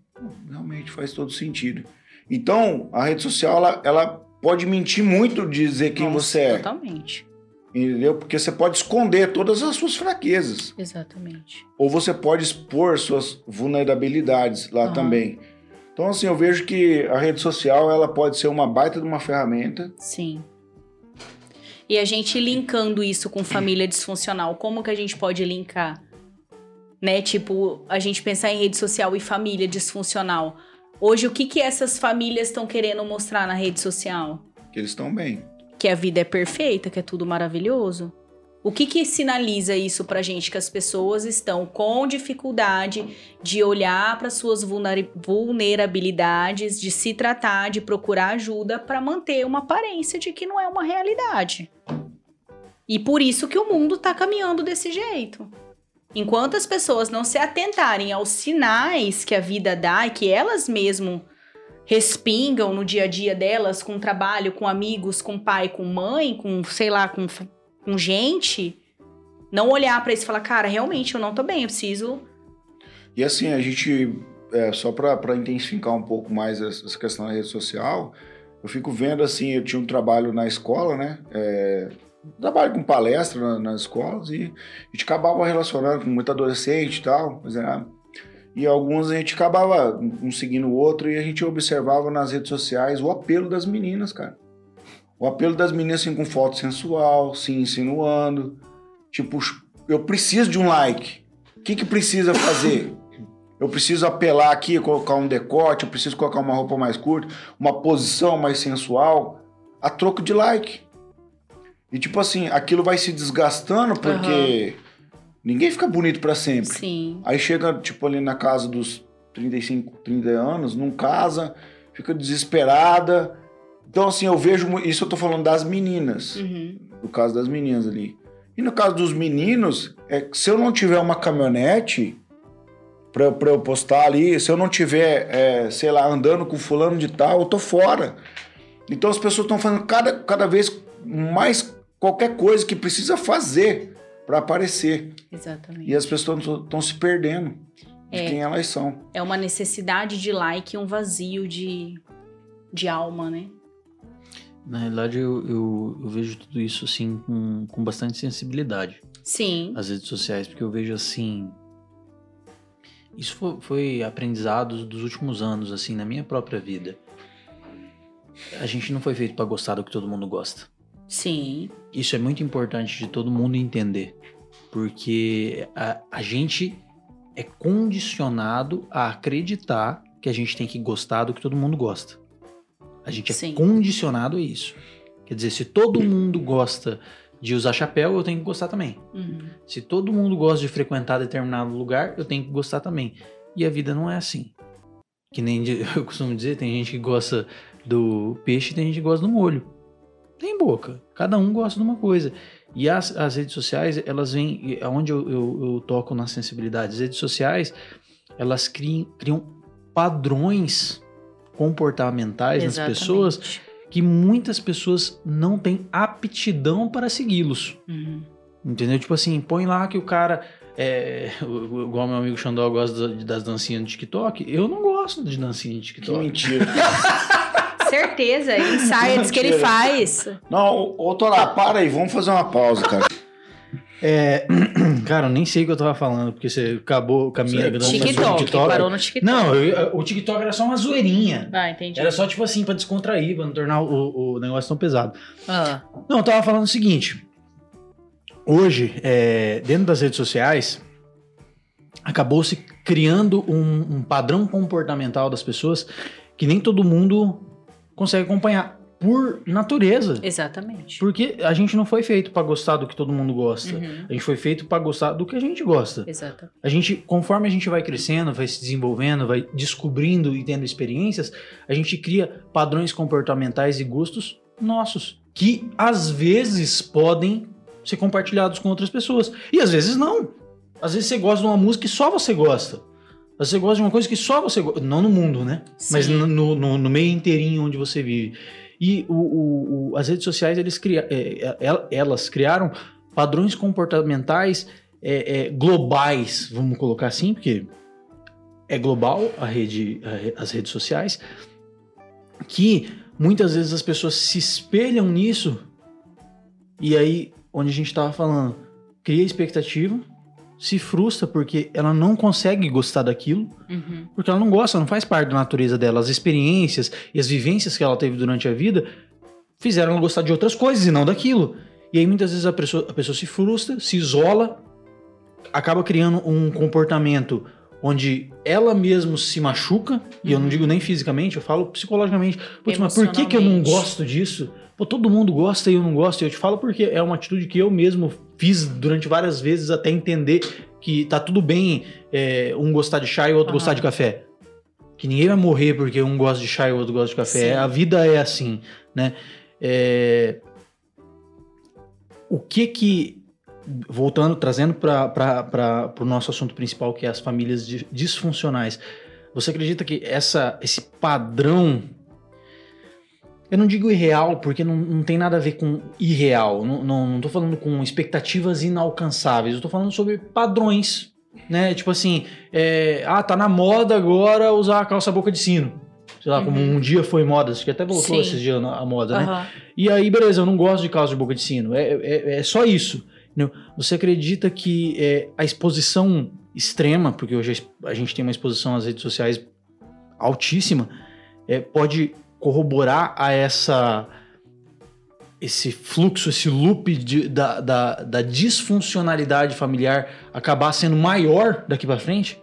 realmente faz todo sentido. Então, a rede social, ela, ela pode mentir muito de dizer quem Nossa, você é, Totalmente. entendeu? Porque você pode esconder todas as suas fraquezas. Exatamente. Ou você pode expor suas vulnerabilidades lá Aham. também. Então, assim, eu vejo que a rede social, ela pode ser uma baita de uma ferramenta. Sim. E a gente linkando isso com família disfuncional, como que a gente pode linkar? Né? Tipo, a gente pensar em rede social e família disfuncional. Hoje, o que que essas famílias estão querendo mostrar na rede social? Que eles estão bem. Que a vida é perfeita, que é tudo maravilhoso? O que que sinaliza isso pra gente? Que as pessoas estão com dificuldade de olhar para suas vulnera- vulnerabilidades, de se tratar, de procurar ajuda para manter uma aparência de que não é uma realidade. E por isso que o mundo tá caminhando desse jeito. Enquanto as pessoas não se atentarem aos sinais que a vida dá e que elas mesmo respingam no dia a dia delas, com trabalho, com amigos, com pai, com mãe, com, sei lá, com, com gente, não olhar pra isso e falar, cara, realmente eu não tô bem, eu preciso. E assim, a gente, é, só para intensificar um pouco mais essa essa questão da rede social, eu fico vendo assim, eu tinha um trabalho na escola, né? É, trabalho com palestra na- nas escolas e a gente acabava relacionando com muito adolescente e tal, mas era- e alguns a gente acabava um seguindo o outro e a gente observava nas redes sociais o apelo das meninas, cara. O apelo das meninas assim com foto sensual, se insinuando, tipo, eu preciso de um like. O que que precisa fazer? Eu preciso apelar aqui, colocar um decote, eu preciso colocar uma roupa mais curta, uma posição mais sensual, a troco de like. E tipo assim, aquilo vai se desgastando porque ninguém fica bonito pra sempre. Sim. Aí chega, tipo, ali na casa dos 35, 30 anos, não casa, fica desesperada. Então, assim, eu vejo. Isso eu tô falando das meninas. Uhum. No caso das meninas ali. E no caso dos meninos, é que se eu não tiver uma caminhonete pra, eu- pra eu postar ali, se eu não tiver, é, sei lá, andando com fulano de tal, eu tô fora. Então as pessoas estão fazendo cada, cada vez mais qualquer coisa que precisa fazer pra aparecer. Exatamente. E as pessoas estão se perdendo de É. quem elas são. É uma necessidade de like e um vazio de, de alma, né? Na realidade, eu, eu, eu vejo tudo isso assim com, com bastante sensibilidade. Sim. as redes sociais, porque eu vejo assim. Isso foi, foi aprendizado dos últimos anos, assim, na minha própria vida. A gente não foi feito pra gostar do que todo mundo gosta. Sim. Isso é muito importante de todo mundo entender, porque a, a gente é condicionado a acreditar que a gente tem que gostar do que todo mundo gosta. A gente é Sim. condicionado a isso. Quer dizer, se todo mundo gosta de usar chapéu, eu tenho que gostar também. Uhum. Se todo mundo gosta de frequentar determinado lugar, eu tenho que gostar também. E a vida não é assim. Que nem eu costumo dizer, tem gente que gosta do peixe e tem gente que gosta do molho. Tem boca. Cada um gosta de uma coisa. E as, as redes sociais, elas vêm. Onde eu, eu, eu toco na sensibilidade, as redes sociais, elas criam, criam padrões comportamentais nas pessoas Exatamente. que muitas pessoas não têm aptidão para segui-los. Uhum. Entendeu? Tipo assim, põe lá que o cara. É, igual meu amigo Xandó gosta da- das dancinhas no TikTok. Eu não gosto de dancinha de Que TikTok. mentira. Certeza, ele ensaia, diz que ele faz. Não, ô, Torá, para aí, vamos fazer uma pausa, cara. É, cara, eu nem sei o que eu tava falando, porque você acabou com a minha Você- dança no TikTok, parou no TikTok. Não, eu- o TikTok era só uma zoeirinha. Ah, entendi. Era só tipo assim, pra descontrair, pra não tornar o, o negócio tão pesado. Ah, Não, eu tava falando o seguinte. Hoje, é, dentro das redes sociais, acabou-se criando um, um padrão comportamental das pessoas que nem todo mundo consegue acompanhar por natureza. exatamente. Porque a gente não foi feito pra gostar do que todo mundo gosta. Uhum, A gente foi feito pra gostar do que a gente gosta. exato. A gente, conforme a gente vai crescendo, vai se desenvolvendo, vai descobrindo e tendo experiências, a gente cria padrões comportamentais e gostos nossos, que às vezes podem ser compartilhados com outras pessoas. E às vezes não. Às vezes você gosta de uma música que só você gosta. Você gosta de uma coisa que só você gosta. Não no mundo, né? Mas Sim. no, no- no meio inteirinho onde você vive. E o- o- o- as redes sociais, eles cria, é, é, elas criaram padrões comportamentais é, é, globais, vamos colocar assim, porque é global a rede, a as redes sociais, que muitas vezes as pessoas se espelham nisso, e aí, onde a gente estava falando, cria expectativa, se frustra porque ela não consegue gostar daquilo, Uhum. porque ela não gosta, não faz parte da natureza dela. As experiências e as vivências que ela teve durante a vida fizeram ela gostar de outras coisas e não daquilo. E aí muitas vezes a pessoa, a pessoa se frustra, se isola, acaba criando um comportamento onde ela mesma se machuca, e eu não Uhum. digo nem fisicamente, eu falo psicologicamente. Putz, mas por que, que eu não gosto disso? Pô, todo mundo gosta e eu não gosto. E eu te falo porque é uma atitude que eu mesmo fiz durante várias vezes até entender que tá tudo bem é, um gostar de chá e o outro Aham. gostar de café. Que ninguém vai morrer porque um gosta de chá e o outro gosta de café. Sim. A vida é assim, né? É, O que que voltando, trazendo para o nosso assunto principal, que é as famílias di- disfuncionais. Você acredita que essa, esse padrão. Eu não digo irreal, porque não, não tem nada a ver com irreal. Não, não, não tô falando com expectativas inalcançáveis. Eu tô falando sobre padrões. Né? Tipo assim, é, ah, tá na moda agora usar a calça boca de sino. Sei lá, como Uhum. um dia foi moda, acho que até voltou Sim. esses dias a moda, né? Aham. E aí, beleza, eu não gosto de calça de boca de sino. É, é, é só isso. entendeu? Você acredita que é, a exposição extrema, porque hoje a gente tem uma exposição às redes sociais altíssima, é, pode corroborar a essa esse fluxo, esse loop de- da, da, da disfuncionalidade familiar acabar sendo maior daqui pra frente?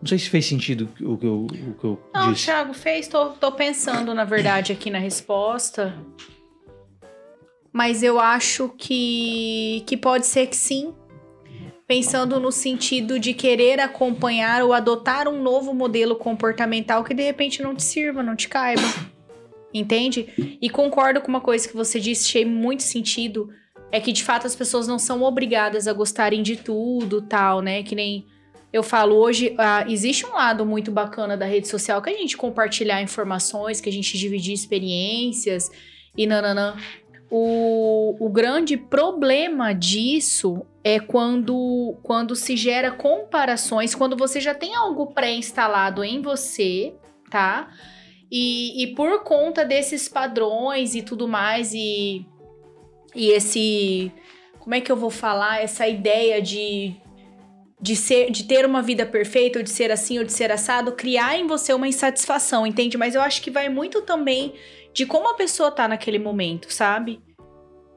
Não sei se fez sentido o que eu, o que eu Não, disse. Thiago, fez. Tô, tô pensando, na verdade, aqui na resposta. Mas eu acho que, que pode ser que sim. Pensando no sentido de querer acompanhar ou adotar um novo modelo comportamental que de repente não te sirva, não te caiba. Entende? E concordo com uma coisa que você disse, achei muito sentido. É que de fato as pessoas não são obrigadas a gostarem de tudo, tal, né? Que nem eu falo hoje, ah, existe um lado muito bacana da rede social que é a gente compartilhar informações, que a gente dividir experiências e nananã. O, o grande problema disso é quando, quando se gera comparações, quando você já tem algo pré-instalado em você, tá? E, e por conta desses padrões e tudo mais, e, e esse. Como é que eu vou falar? Essa ideia de, de, ser, de ter uma vida perfeita, ou de ser assim, ou de ser assado, criar em você uma insatisfação, entende? Mas eu acho que vai muito também de como a pessoa tá naquele momento, sabe?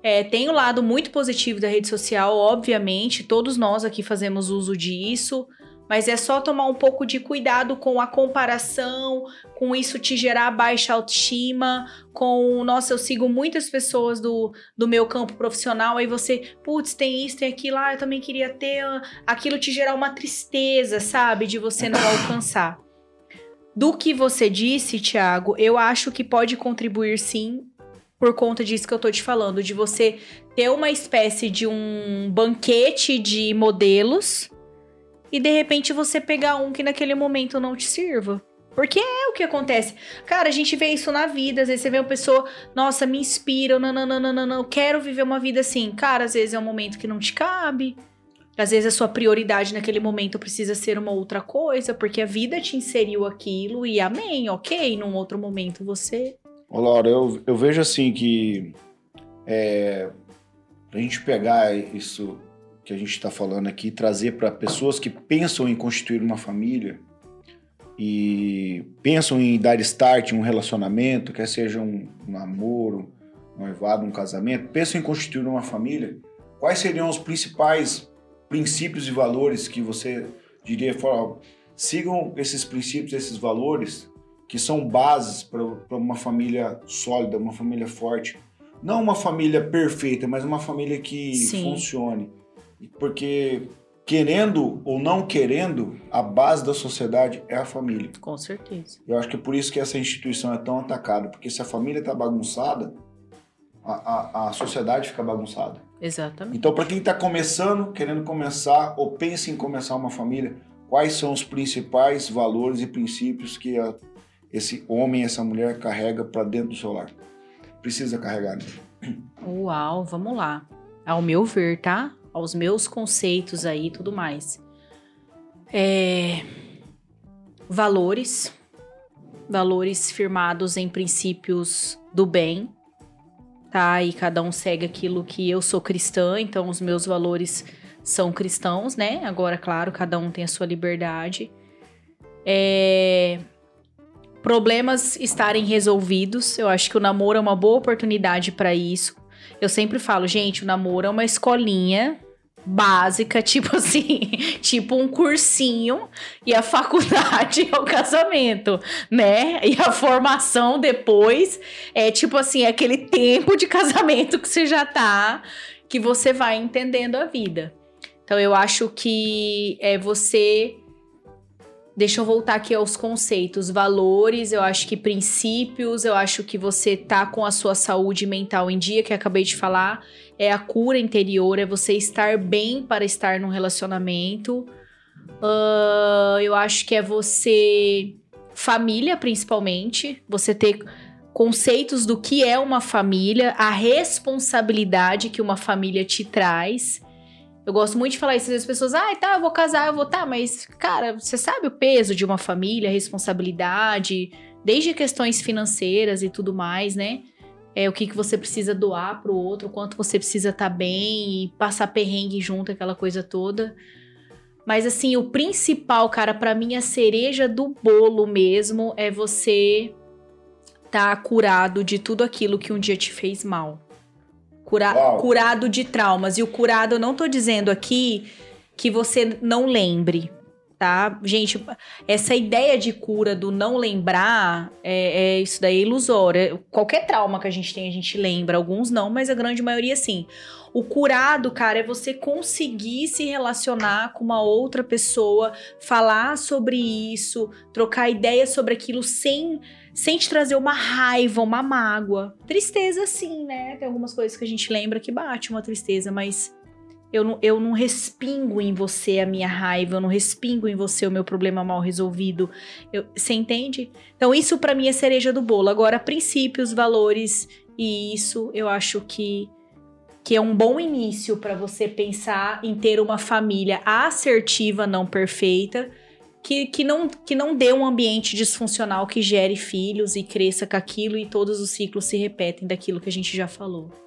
É, tem o lado muito positivo da rede social, obviamente, todos nós aqui fazemos uso disso, mas é só tomar um pouco de cuidado com a comparação, com isso te gerar baixa autoestima, com, nossa, eu sigo muitas pessoas do, do meu campo profissional, aí você, putz, tem isso, tem aquilo, ah, eu também queria ter, ah, aquilo te gerar uma tristeza, sabe, de você não alcançar. Do que você disse, Thiago, eu acho que pode contribuir sim por conta disso que eu tô te falando, de você ter uma espécie de um banquete de modelos e de repente você pegar um que naquele momento não te sirva. Porque é o que acontece. Cara, a gente vê isso na vida. Às vezes você vê uma pessoa, nossa, me inspira, não, não, não, não, não, não, quero viver uma vida assim. Cara, às vezes é um momento que não te cabe. Às vezes a sua prioridade naquele momento precisa ser uma outra coisa, porque a vida te inseriu aquilo e amém, ok. Num outro momento você. Ô, Laura, eu, eu vejo assim que é, a gente pegar isso que a gente está falando aqui trazer para pessoas que pensam em constituir uma família e pensam em dar start em um relacionamento, quer seja um, um namoro, um noivado, um casamento, pensam em constituir uma família, quais seriam os principais princípios e valores que você diria, fala, sigam esses princípios, esses valores que são bases para uma família sólida, uma família forte. Não uma família perfeita, mas uma família que Sim. funcione. Porque querendo ou não querendo, a base da sociedade é a família. Com certeza. Eu acho que é por isso que essa instituição é tão atacada, porque se a família está bagunçada, a, a, a sociedade fica bagunçada. Exatamente. Então, para quem está começando, querendo começar ou pensa em começar uma família, quais são os principais valores e princípios que a- esse homem, essa mulher carrega para dentro do seu lar? Precisa carregar, né? Uau, vamos lá. Ao meu ver, tá? Aos meus conceitos aí e tudo mais. É... Valores. Valores firmados em princípios do bem, tá? E cada um segue aquilo que eu sou cristã, então os meus valores são cristãos, né? Agora, claro, cada um tem a sua liberdade. É... Problemas estarem resolvidos. Eu acho que o namoro é uma boa oportunidade para isso. Eu sempre falo, gente, o namoro é uma escolinha básica, tipo assim, tipo um cursinho e a faculdade é o casamento, né? E a formação depois é tipo assim, é aquele tempo de casamento que você já tá, que você vai entendendo a vida. Então eu acho que é você Deixa eu voltar aqui aos conceitos, valores, eu acho que princípios, eu acho que você tá com a sua saúde mental em dia, que eu acabei de falar, é a cura interior, é você estar bem para estar num relacionamento. Ah, eu acho que é você. Família, principalmente. Você ter conceitos do que é uma família, a responsabilidade que uma família te traz. Eu gosto muito de falar isso. Às as pessoas, ah, tá, eu vou casar, eu vou, tá, mas, cara, você sabe o peso de uma família, a responsabilidade, desde questões financeiras e tudo mais, né? É, o que, que você precisa doar pro outro, o quanto você precisa estar bem e passar perrengue junto, aquela coisa toda. Mas, assim, o principal, cara, pra mim, a cereja do bolo mesmo é você tá curado de tudo aquilo que um dia te fez mal. Cura- Uau. curado de traumas. E o curado, eu não tô dizendo aqui que você não lembre, tá? Gente, essa ideia de cura do não lembrar, é, é isso daí é ilusório. Qualquer trauma que a gente tem, a gente lembra. Alguns não, mas a grande maioria sim. O curado, cara, é você conseguir se relacionar com uma outra pessoa, falar sobre isso, trocar ideias sobre aquilo sem sem te trazer uma raiva, uma mágoa. Tristeza, sim, né? Tem algumas coisas que a gente lembra que bate uma tristeza, mas eu não, eu não respingo em você a minha raiva, eu não respingo em você o meu problema mal resolvido. Eu- você entende? Então, isso pra mim é cereja do bolo. Agora, princípios, valores e isso eu acho que, que é um bom início pra você pensar em ter uma família assertiva, não perfeita, que, que, não, que não dê um ambiente disfuncional que gere filhos e cresça com aquilo e todos os ciclos se repetem daquilo que a gente já falou.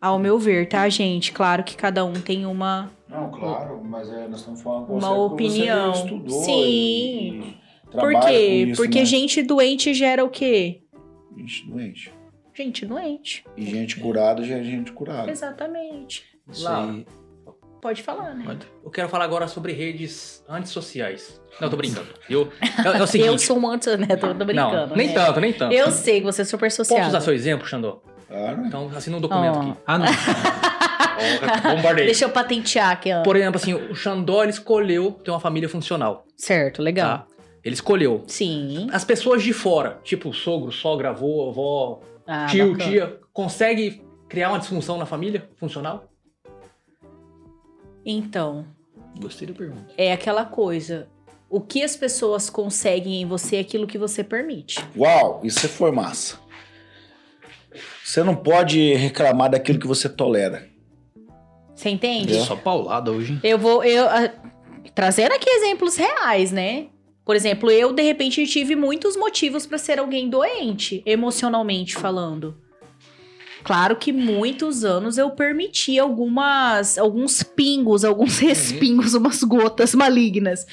Ao meu ver, tá, gente? Claro que cada um tem uma. Não, claro, mas é, nós estamos falando com Uma opinião. Você estudou Sim. e- e Por quê? com isso, Porque né? gente doente gera o quê? Gente doente. Gente doente. E gente curada é gente curada. Exatamente. Isso aí. Pode falar, né? Pode. Eu quero falar agora sobre redes antissociais. Não, tô brincando. Eu, é, é o seguinte. eu sou um anti, né? Tô, tô brincando. não, nem né? tanto, nem tanto. Eu sei que você é super Posso social. usar seu exemplo, Xandó? Claro. Então, assina um documento Ó. aqui. Ah, não. Bombardei. Deixa eu patentear aqui, ó. Por exemplo, assim, o Xandó ele escolheu ter uma família funcional. Certo, legal. Tá? Ele escolheu. Sim. As pessoas de fora, tipo sogro, sogra, avô, avó, Ah, tio, bacana. tia, consegue criar uma disfunção na família funcional? Então, Gostei da pergunta. é aquela coisa. O que as pessoas conseguem em você é aquilo que você permite. Uau, isso foi massa. Você não pode reclamar daquilo que você tolera. Você entende? É. Só paulada hoje, hein? Eu vou. Eu, ah, trazendo aqui exemplos reais, né? Por exemplo, eu, de repente, tive muitos motivos pra ser alguém doente, emocionalmente falando. Claro que muitos anos eu permiti algumas, alguns pingos, alguns respingos, umas gotas malignas.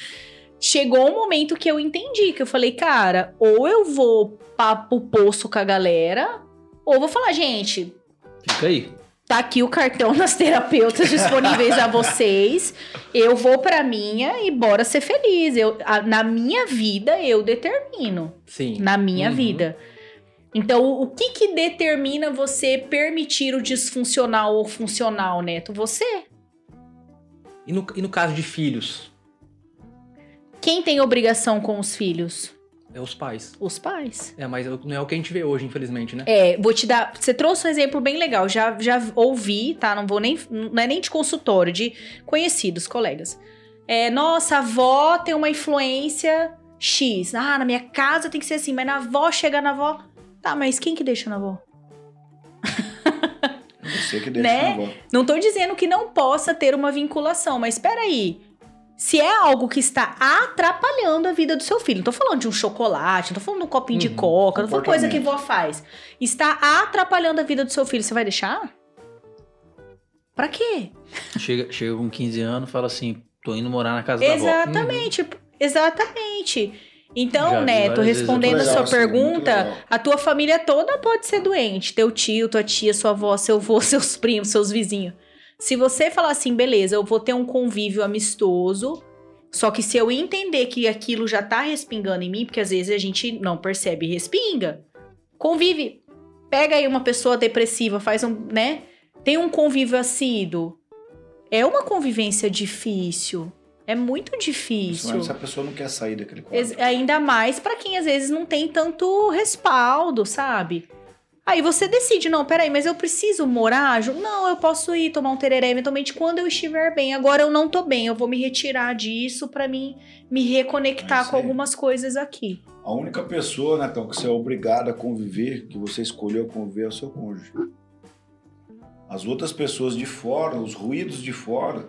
Chegou um momento que eu entendi, que eu falei, cara, ou eu vou pra, pro poço com a galera, ou vou falar, gente, Fica aí. Tá aqui o cartão das terapeutas disponíveis a vocês. Eu vou pra minha e bora ser feliz. Eu, a- na minha vida, eu determino. Sim. Na minha Uhum. vida. Então, o o que que determina você permitir o disfuncional ou funcional, Neto? Você. E no, e no caso de filhos? Quem tem obrigação com os filhos? É os pais. Os pais. É, mas não é o que a gente vê hoje, infelizmente, né? É, vou te dar. Você trouxe um exemplo bem legal. Já, já ouvi, tá? Não vou nem. Não é nem de consultório, de conhecidos, colegas. É, nossa, a avó tem uma influência X. Ah, na minha casa tem que ser assim, mas na avó chega na avó. Tá, mas quem que deixa na avó? Você que deixa Né? na avó. Não tô dizendo que não possa ter uma vinculação, mas espera aí. Se é algo que está atrapalhando a vida do seu filho, não tô falando de um chocolate, não tô falando de um copinho de Uhum, coca, não tô falando coisa que vó faz. Está atrapalhando a vida do seu filho, você vai deixar? Pra quê? Chega, chega com 15 anos fala assim: tô indo morar na casa da avó. Exatamente, exatamente. Então, Já Neto, respondendo a sua assim, pergunta, a tua família toda pode ser doente. Teu tio, tua tia, sua avó, seu avô, seus primos, seus vizinhos. Se você falar assim, beleza, eu vou ter um convívio amistoso, só que se eu entender que aquilo já tá respingando em mim, porque às vezes a gente não percebe e respinga, convive. Pega aí uma pessoa depressiva, faz um, né? Tem um convívio assíduo. É uma convivência difícil. É muito difícil. Se a pessoa não quer sair daquele quadro. Ainda mais pra quem às vezes não tem tanto respaldo, sabe? Aí você decide, não, peraí, mas eu preciso morar? junto? Não, eu posso ir tomar um tereré eventualmente quando eu estiver bem. Agora eu não tô bem, eu vou me retirar disso pra mim me reconectar com algumas coisas aqui. A única pessoa, Netão, que você é obrigado a conviver, que você escolheu conviver, é o seu cônjuge. As outras pessoas de fora, os ruídos de fora,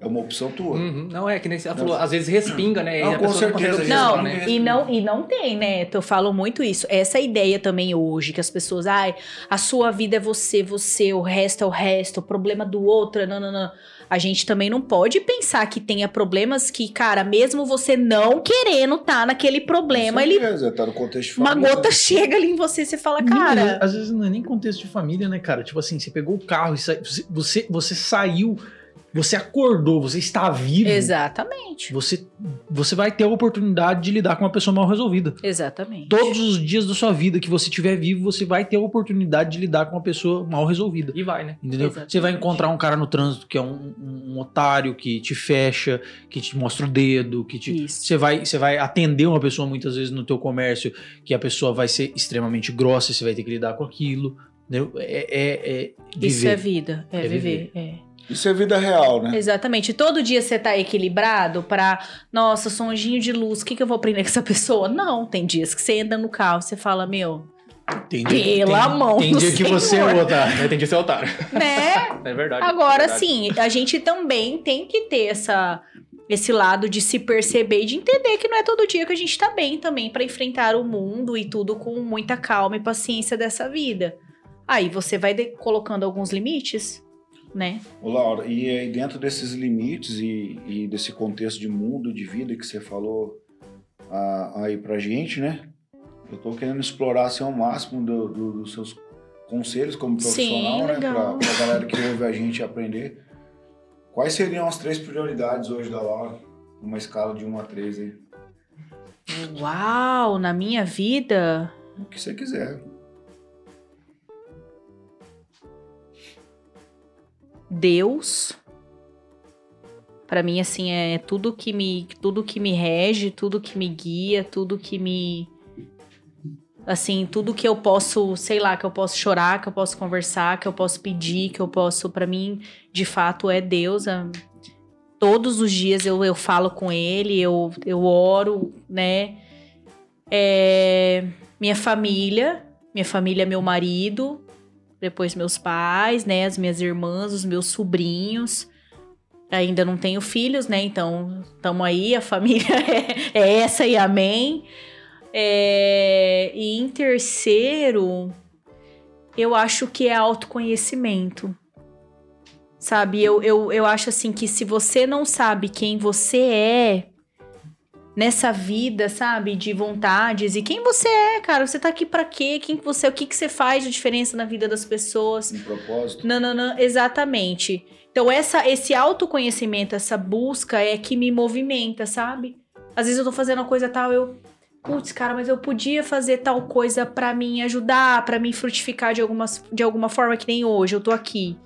é uma opção tua. Uhum. Não, é que nem você falou, às vezes respinga, né? Não, com certeza, Não, Não, né? e não, e não tem, né? Eu falo muito isso. Essa ideia também hoje, que as pessoas, ai, a sua vida é você, você, o resto é o resto, o problema do outro, é não, não, não. A gente também não pode pensar que tenha problemas que, cara, mesmo você não querendo tá naquele problema, Com ele. certeza, tá no contexto de Uma família. gota chega ali em você e você fala, Nem- cara. às vezes não é nem contexto de família, né, cara? Tipo assim, você pegou o carro e sa... você, você saiu, você acordou, você está vivo. Exatamente. Você, você vai ter a oportunidade de lidar com uma pessoa mal resolvida. Exatamente. Todos os dias da sua vida que você estiver vivo, você vai ter a oportunidade de lidar com uma pessoa mal resolvida. E vai, né? Entendeu? Exatamente. Você vai encontrar um cara no trânsito que é um, um- um otário, que te fecha, que te mostra o dedo, que te. Isso. Você vai, você vai atender uma pessoa muitas vezes no teu comércio, que a pessoa vai ser extremamente grossa e você vai ter que lidar com aquilo. Entendeu? É, é, é Isso é viver. vida. É, É viver. É. Isso é vida real, né? Exatamente. Todo dia você tá equilibrado pra, nossa, sou anjinho de luz, o que, que eu vou aprender com essa pessoa? Não, tem dias que você entra no carro, você fala, meu, Tem Pela tem, mão Tem do dia que você é o otário. Eu entendi ser otário. né? É verdade. Agora, é verdade. sim, a gente também tem que ter essa, esse lado de se perceber e de entender que não é todo dia que a gente tá bem também pra enfrentar o mundo e tudo com muita calma e paciência dessa vida. Aí você vai de- colocando alguns limites, né? Ô, Laura, e aí dentro desses limites e, e desse contexto de mundo, de vida que você falou ah, aí pra gente, né? Eu tô querendo explorar assim, ao máximo do- do- dos seus conselhos como profissional, Sim, né? Pra, pra galera que ouve a gente aprender. Quais seriam as três prioridades hoje da Laura? Numa escala de 1 a 3 aí. Uau, na minha vida. O que você quiser. Deus, Pra mim, assim, é tudo que me, tudo que me rege, tudo que me guia, tudo que me. Assim, tudo que eu posso, sei lá, que eu posso chorar, que eu posso conversar, que eu posso pedir, que eu posso. Pra mim, de fato, é Deus. é- todos os dias eu, eu falo com Ele, eu, eu oro, né? É, minha família, minha família é meu marido, depois meus pais, né? As minhas irmãs, os meus sobrinhos. Ainda não tenho filhos, né? Então, estamos aí, a família é, é essa e amém. É, e em terceiro, eu acho que é autoconhecimento. Sabe, eu, eu, eu acho assim que se você não sabe quem você é nessa vida, sabe, de vontades e quem você é, cara, você tá aqui pra quê? Quem que você é? O que que você faz de diferença na vida das pessoas? Um propósito. Não, não, não, exatamente. Então, essa, esse autoconhecimento, essa busca é que me movimenta, sabe? Às vezes eu tô fazendo uma coisa tal, eu. Putz, cara, mas eu podia fazer tal coisa pra mim ajudar, pra mim frutificar de, algumas, de alguma forma que nem hoje. Eu tô aqui.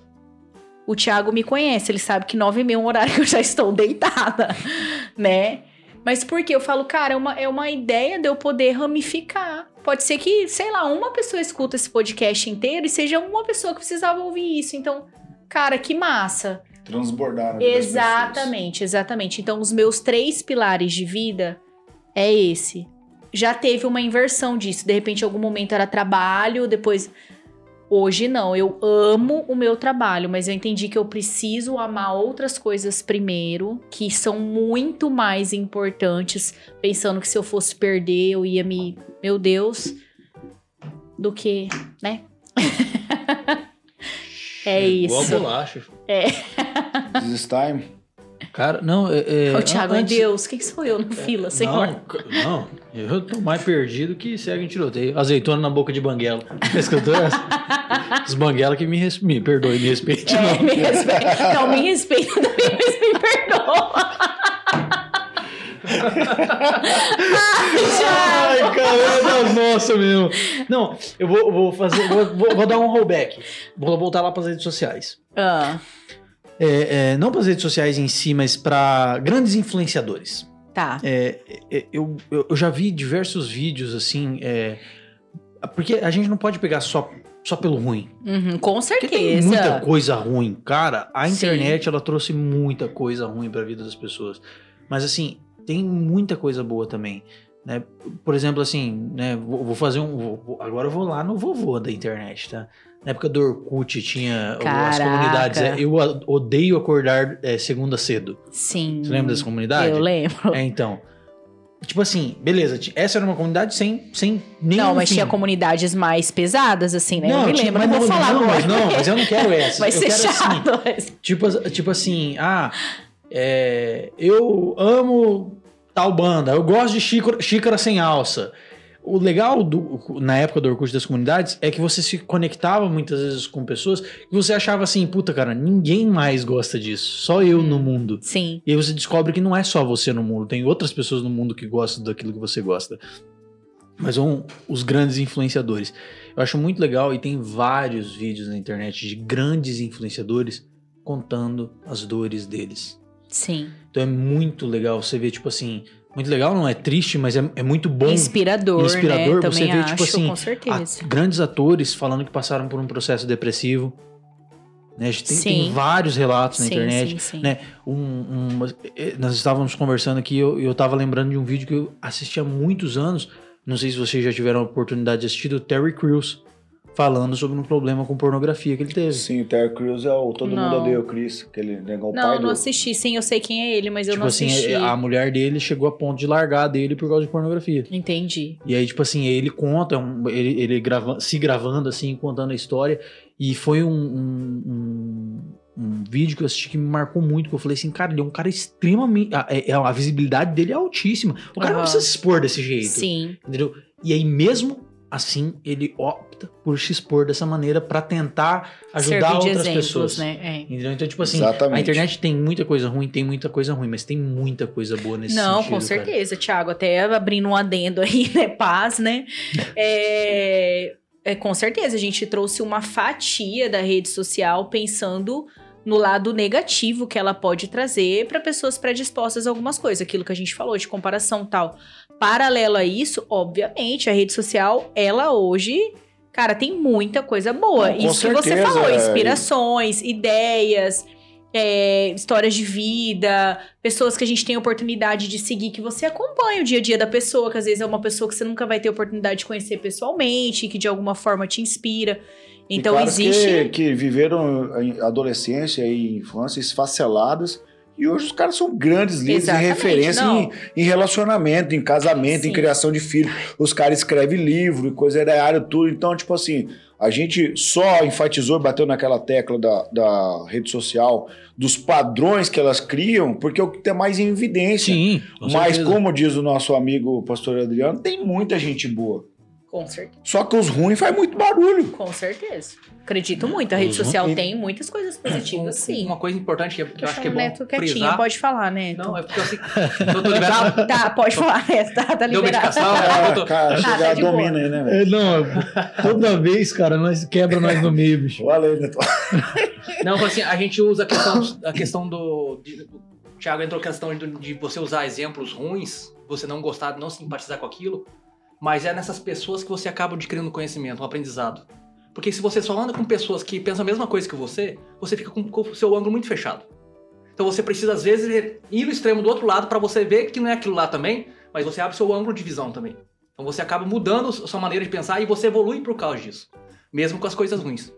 O Thiago me conhece, ele sabe que nove e meia é um horário que eu já estou deitada, né? Mas por quê? Eu falo, cara, é uma, é uma ideia de eu poder ramificar. Pode ser que, sei lá, uma pessoa escuta esse podcast inteiro e seja uma pessoa que precisava ouvir isso. Então, cara, que massa. Transbordar. Exatamente, exatamente. Então, os meus três pilares de vida é esse. Já teve uma inversão disso. De repente, em algum momento era trabalho, depois. Hoje não, eu amo o meu trabalho, mas eu entendi que eu preciso amar outras coisas primeiro, que são muito mais importantes, pensando que se eu fosse perder, eu ia me. Meu Deus, do que, né? é Igual isso. bolacha. This is time. Cara, não, é. é Ô, Thiago, antes- Deus, quem que sou eu na fila, senhor? Não, não, eu tô mais perdido que segue em tiroteio. Azeitona na boca de banguela. Escutou essa? Os banguela que me, res... me perdoe, me respeite. É, não. me respeita. Não, me respeita também, mas me perdoa. Ai, cara, é das nossas mesmo. Não, eu vou, vou fazer. Vou, vou- dar um rollback. Vou voltar lá pras redes sociais. Ah, É, é, não pras redes sociais em si, mas pra grandes influenciadores. tá. É, é, eu, eu, já vi diversos vídeos assim. é, porque a gente não pode pegar só, só pelo ruim. Uhum, com Porque tem certeza. muita coisa ruim. Cara, a Sim. internet ela trouxe muita coisa ruim pra vida das pessoas. Mas assim, tem muita coisa boa também. Né? Por exemplo, assim, né? Vou, vou fazer um. vou- agora eu vou lá no vovô da internet, tá? Na época do Orkut tinha as Caraca. comunidades. é, eu odeio acordar é, segunda cedo. Sim. Você lembra dessa comunidade? Eu lembro. É, então. Tipo assim, beleza, essa era uma comunidade sem, sem nenhum não, mas fim. tinha comunidades mais pesadas, assim, né? eu me tinha- lembro, mas não vou falar não, agora. mas não, mas eu não quero essa. Vai eu ser quero assim, chato. mas- Tipo, as- tipo assim, ah, é, eu amo tal banda, eu gosto de xícara, xícara sem alça. O legal do- na época do Orkut das comunidades é que você se conectava muitas vezes com pessoas que você achava assim, puta cara, ninguém mais gosta disso, só eu no mundo. Sim. E aí você descobre que não é só você no mundo, tem outras pessoas no mundo que gostam daquilo que você gosta. Mas são os grandes influenciadores. Eu acho muito legal e tem vários vídeos na internet de grandes influenciadores contando as dores deles. Sim. Então é muito legal você ver, tipo assim. Muito legal, não é triste, mas é, é muito bom. Inspirador, Inspirador, né? você Também vê, acho, tipo assim, a- certeza. grandes atores falando que passaram por um processo depressivo. Né? A gente tem, tem vários relatos na sim, internet sim, sim. né? Um, um- eh, nós estávamos conversando aqui e eu, eu tava lembrando de um vídeo que eu assisti há muitos anos. Não sei se vocês já tiveram a oportunidade de assistir, do Terry Crews, falando sobre um problema com pornografia que ele teve. Sim, o Terry Crews é o Todo Não. Mundo Odeia o Chris, aquele negão o Não, pai não do... assisti. Sim, eu sei quem é ele, mas eu tipo não assim, assisti. a mulher dele chegou a ponto de largar dele por causa de pornografia. Entendi. E aí, tipo assim, ele conta, um- ele, ele grava, se gravando, assim, contando a história. E foi um, um, um- um vídeo que eu assisti que me marcou muito, que eu falei assim, cara, ele é um cara extremamente... A, é- a visibilidade dele é altíssima. O cara não Aham. precisa se expor desse jeito. Sim. Entendeu? E aí, mesmo assim, ele opta por se expor dessa maneira pra tentar ajudar outras exemplos, pessoas. né? É. Entendeu? Então, tipo assim, Exatamente. a internet tem muita coisa ruim, tem muita coisa ruim, mas tem muita coisa boa nesse Não, sentido. com cara. certeza, Thiago. Até abrindo um adendo aí, né? Paz, né? É, é, com certeza, a gente trouxe uma fatia da rede social pensando no lado negativo que ela pode trazer para pessoas predispostas a algumas coisas, aquilo que a gente falou de comparação tal. Paralelo a isso, obviamente, a rede social, ela hoje, cara, tem muita coisa boa. Não, isso que você certeza, falou, é. inspirações, ideias, é, histórias de vida, pessoas que a gente tem oportunidade de seguir, que você acompanha o dia a dia da pessoa, que às vezes é uma pessoa que você nunca vai ter oportunidade de conhecer pessoalmente, que de alguma forma te inspira. E Então caras existe. Que, que viveram adolescência e infância esfaceladas. E hoje os caras são grandes líderes e Exatamente, referência não. em, em relacionamento, em casamento, em Sim. criação de filho. Os caras escrevem livro e coisa da área, tudo. Então, tipo assim, a gente só enfatizou e bateu naquela tecla da, da rede social, dos padrões que elas criam, porque é o que tem mais em evidência. Sim, com Mas, certeza. como diz o nosso amigo pastor Adriano, tem muita gente boa. Com certeza. Só que os ruins faz muito barulho. Com certeza. Acredito muito. A rede social tem muitas coisas positivas, sim. Uma coisa importante que, que eu acho que é bom Neto quietinho, frisar. pode falar, né? Não, é porque eu sei. Eu tô liberado. Tá, tá, pode falar, Neto. Tá, tá Deu liberado. medicação? Ah, eu tô- cara, Ah, chegar tá boa. domina aí, né, velho? É, não, toda vez, cara, nós quebra nós no meio, bicho. Valeu, Neto. Não, foi assim, a gente usa a questão, a questão do. de- o Thiago entrou a questão de, de você usar exemplos ruins, você não gostar, não simpatizar com aquilo, mas é nessas pessoas que você acaba adquirindo conhecimento, um aprendizado. Porque se você só anda com pessoas que pensam a mesma coisa que você, você fica com, o seu ângulo muito fechado. Então você precisa, às vezes, ir no extremo do outro lado para você ver que não é aquilo lá também, mas você abre seu ângulo de visão também. Então você acaba mudando a sua maneira de pensar e você evolui por causa disso. Mesmo com as coisas ruins.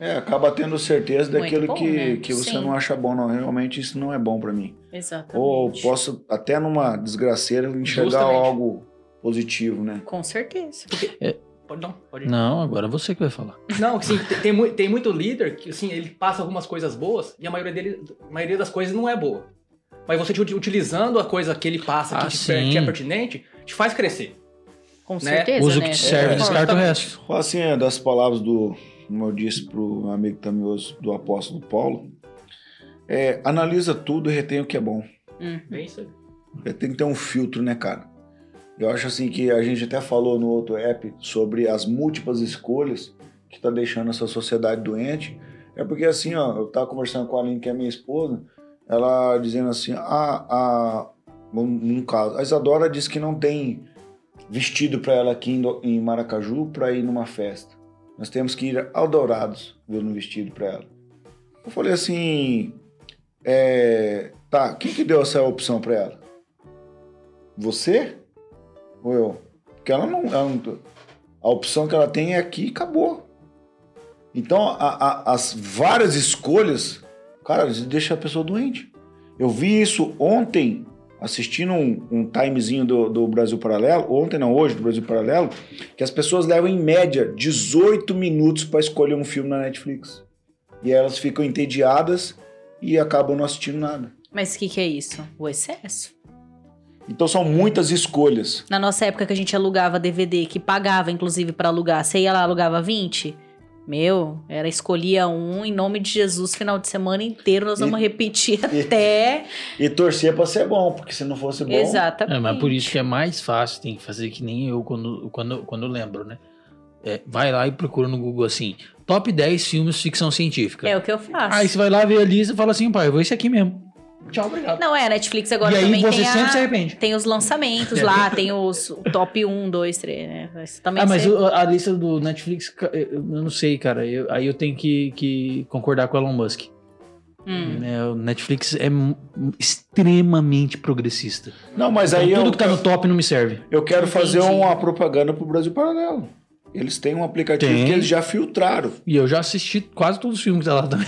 É, acaba tendo certeza Muito daquilo bom, que, né? que você Sim. não acha bom, não. Realmente isso não é bom pra mim. Exatamente. Ou posso, até numa desgraceira, enxergar Justamente. algo positivo, né? Com certeza. Pode não, pode. Não, agora você que vai falar. Não, assim, tem, tem, mui- tem muito líder que assim, ele passa algumas coisas boas e a maioria, dele, a maioria das coisas não é boa. Mas você uti- utilizando a coisa que ele passa, que, Ah, te, sim. que é pertinente, te faz crescer. Com Né? certeza, Usa o né? que te serve, É, descarta o resto. Fala assim, é, das palavras do, como eu disse pro meu amigo tamioso do apóstolo Paulo, é, analisa tudo e retém o que é bom. Hum. É isso aí. É, Tem que ter um filtro, né, cara? Eu acho assim que a gente até falou no outro app sobre as múltiplas escolhas que tá deixando essa sociedade doente. É porque assim, ó, eu tava conversando com a Aline, que é minha esposa, ela dizendo assim, ah, a, num- caso, a Isadora disse que não tem vestido para ela aqui em Maracaju para ir numa festa. Nós temos que ir ao Dourados ver um vestido para ela. Eu falei assim, é, tá, quem que deu essa opção para ela? Você? Ou eu? Porque ela não, ela não- A opção que ela tem é aqui e acabou. Então, a- a- as várias escolhas, cara, deixa a pessoa doente. Eu vi isso ontem, assistindo um, um timezinho do, do Brasil Paralelo, ontem não, hoje, do Brasil Paralelo, que as pessoas levam em média 18 minutos para escolher um filme na Netflix. E elas ficam entediadas e acabam não assistindo nada. Mas o que, que é isso? O excesso. Então são muitas escolhas. Na nossa época que a gente alugava DVD, que pagava inclusive pra alugar, você ia lá alugava 20? Meu, era escolhia um em nome de Jesus, final de semana inteiro, nós E- vamos repetir e- até. E torcer para ser bom, porque se não fosse bom. Exatamente. É, mas por isso que é mais fácil, tem que fazer que nem eu quando, quando, quando eu lembro, né? É, vai lá e procura no Google assim, top 10 filmes de ficção científica. É o que eu faço. Aí você vai lá ver a lista e fala assim, pai, eu vou esse aqui mesmo. Tchau, obrigado. Não, é, a Netflix agora e aí também você tem, sempre a- se arrepende. tem os lançamentos lá, tem os o top 1, 2, 3, né? Mas também Ah, mas você- o- a lista do Netflix, eu não sei, cara. Eu- aí eu tenho que, que concordar com o Elon Musk. Hum. É, o Netflix é extremamente progressista. Não, mas Então, aí tudo eu, que tá no top não me serve. eu quero fazer Entendi. uma propaganda pro Brasil Paralelo. Eles têm um aplicativo Tem. que eles já filtraram. E eu já assisti quase todos os filmes lá também.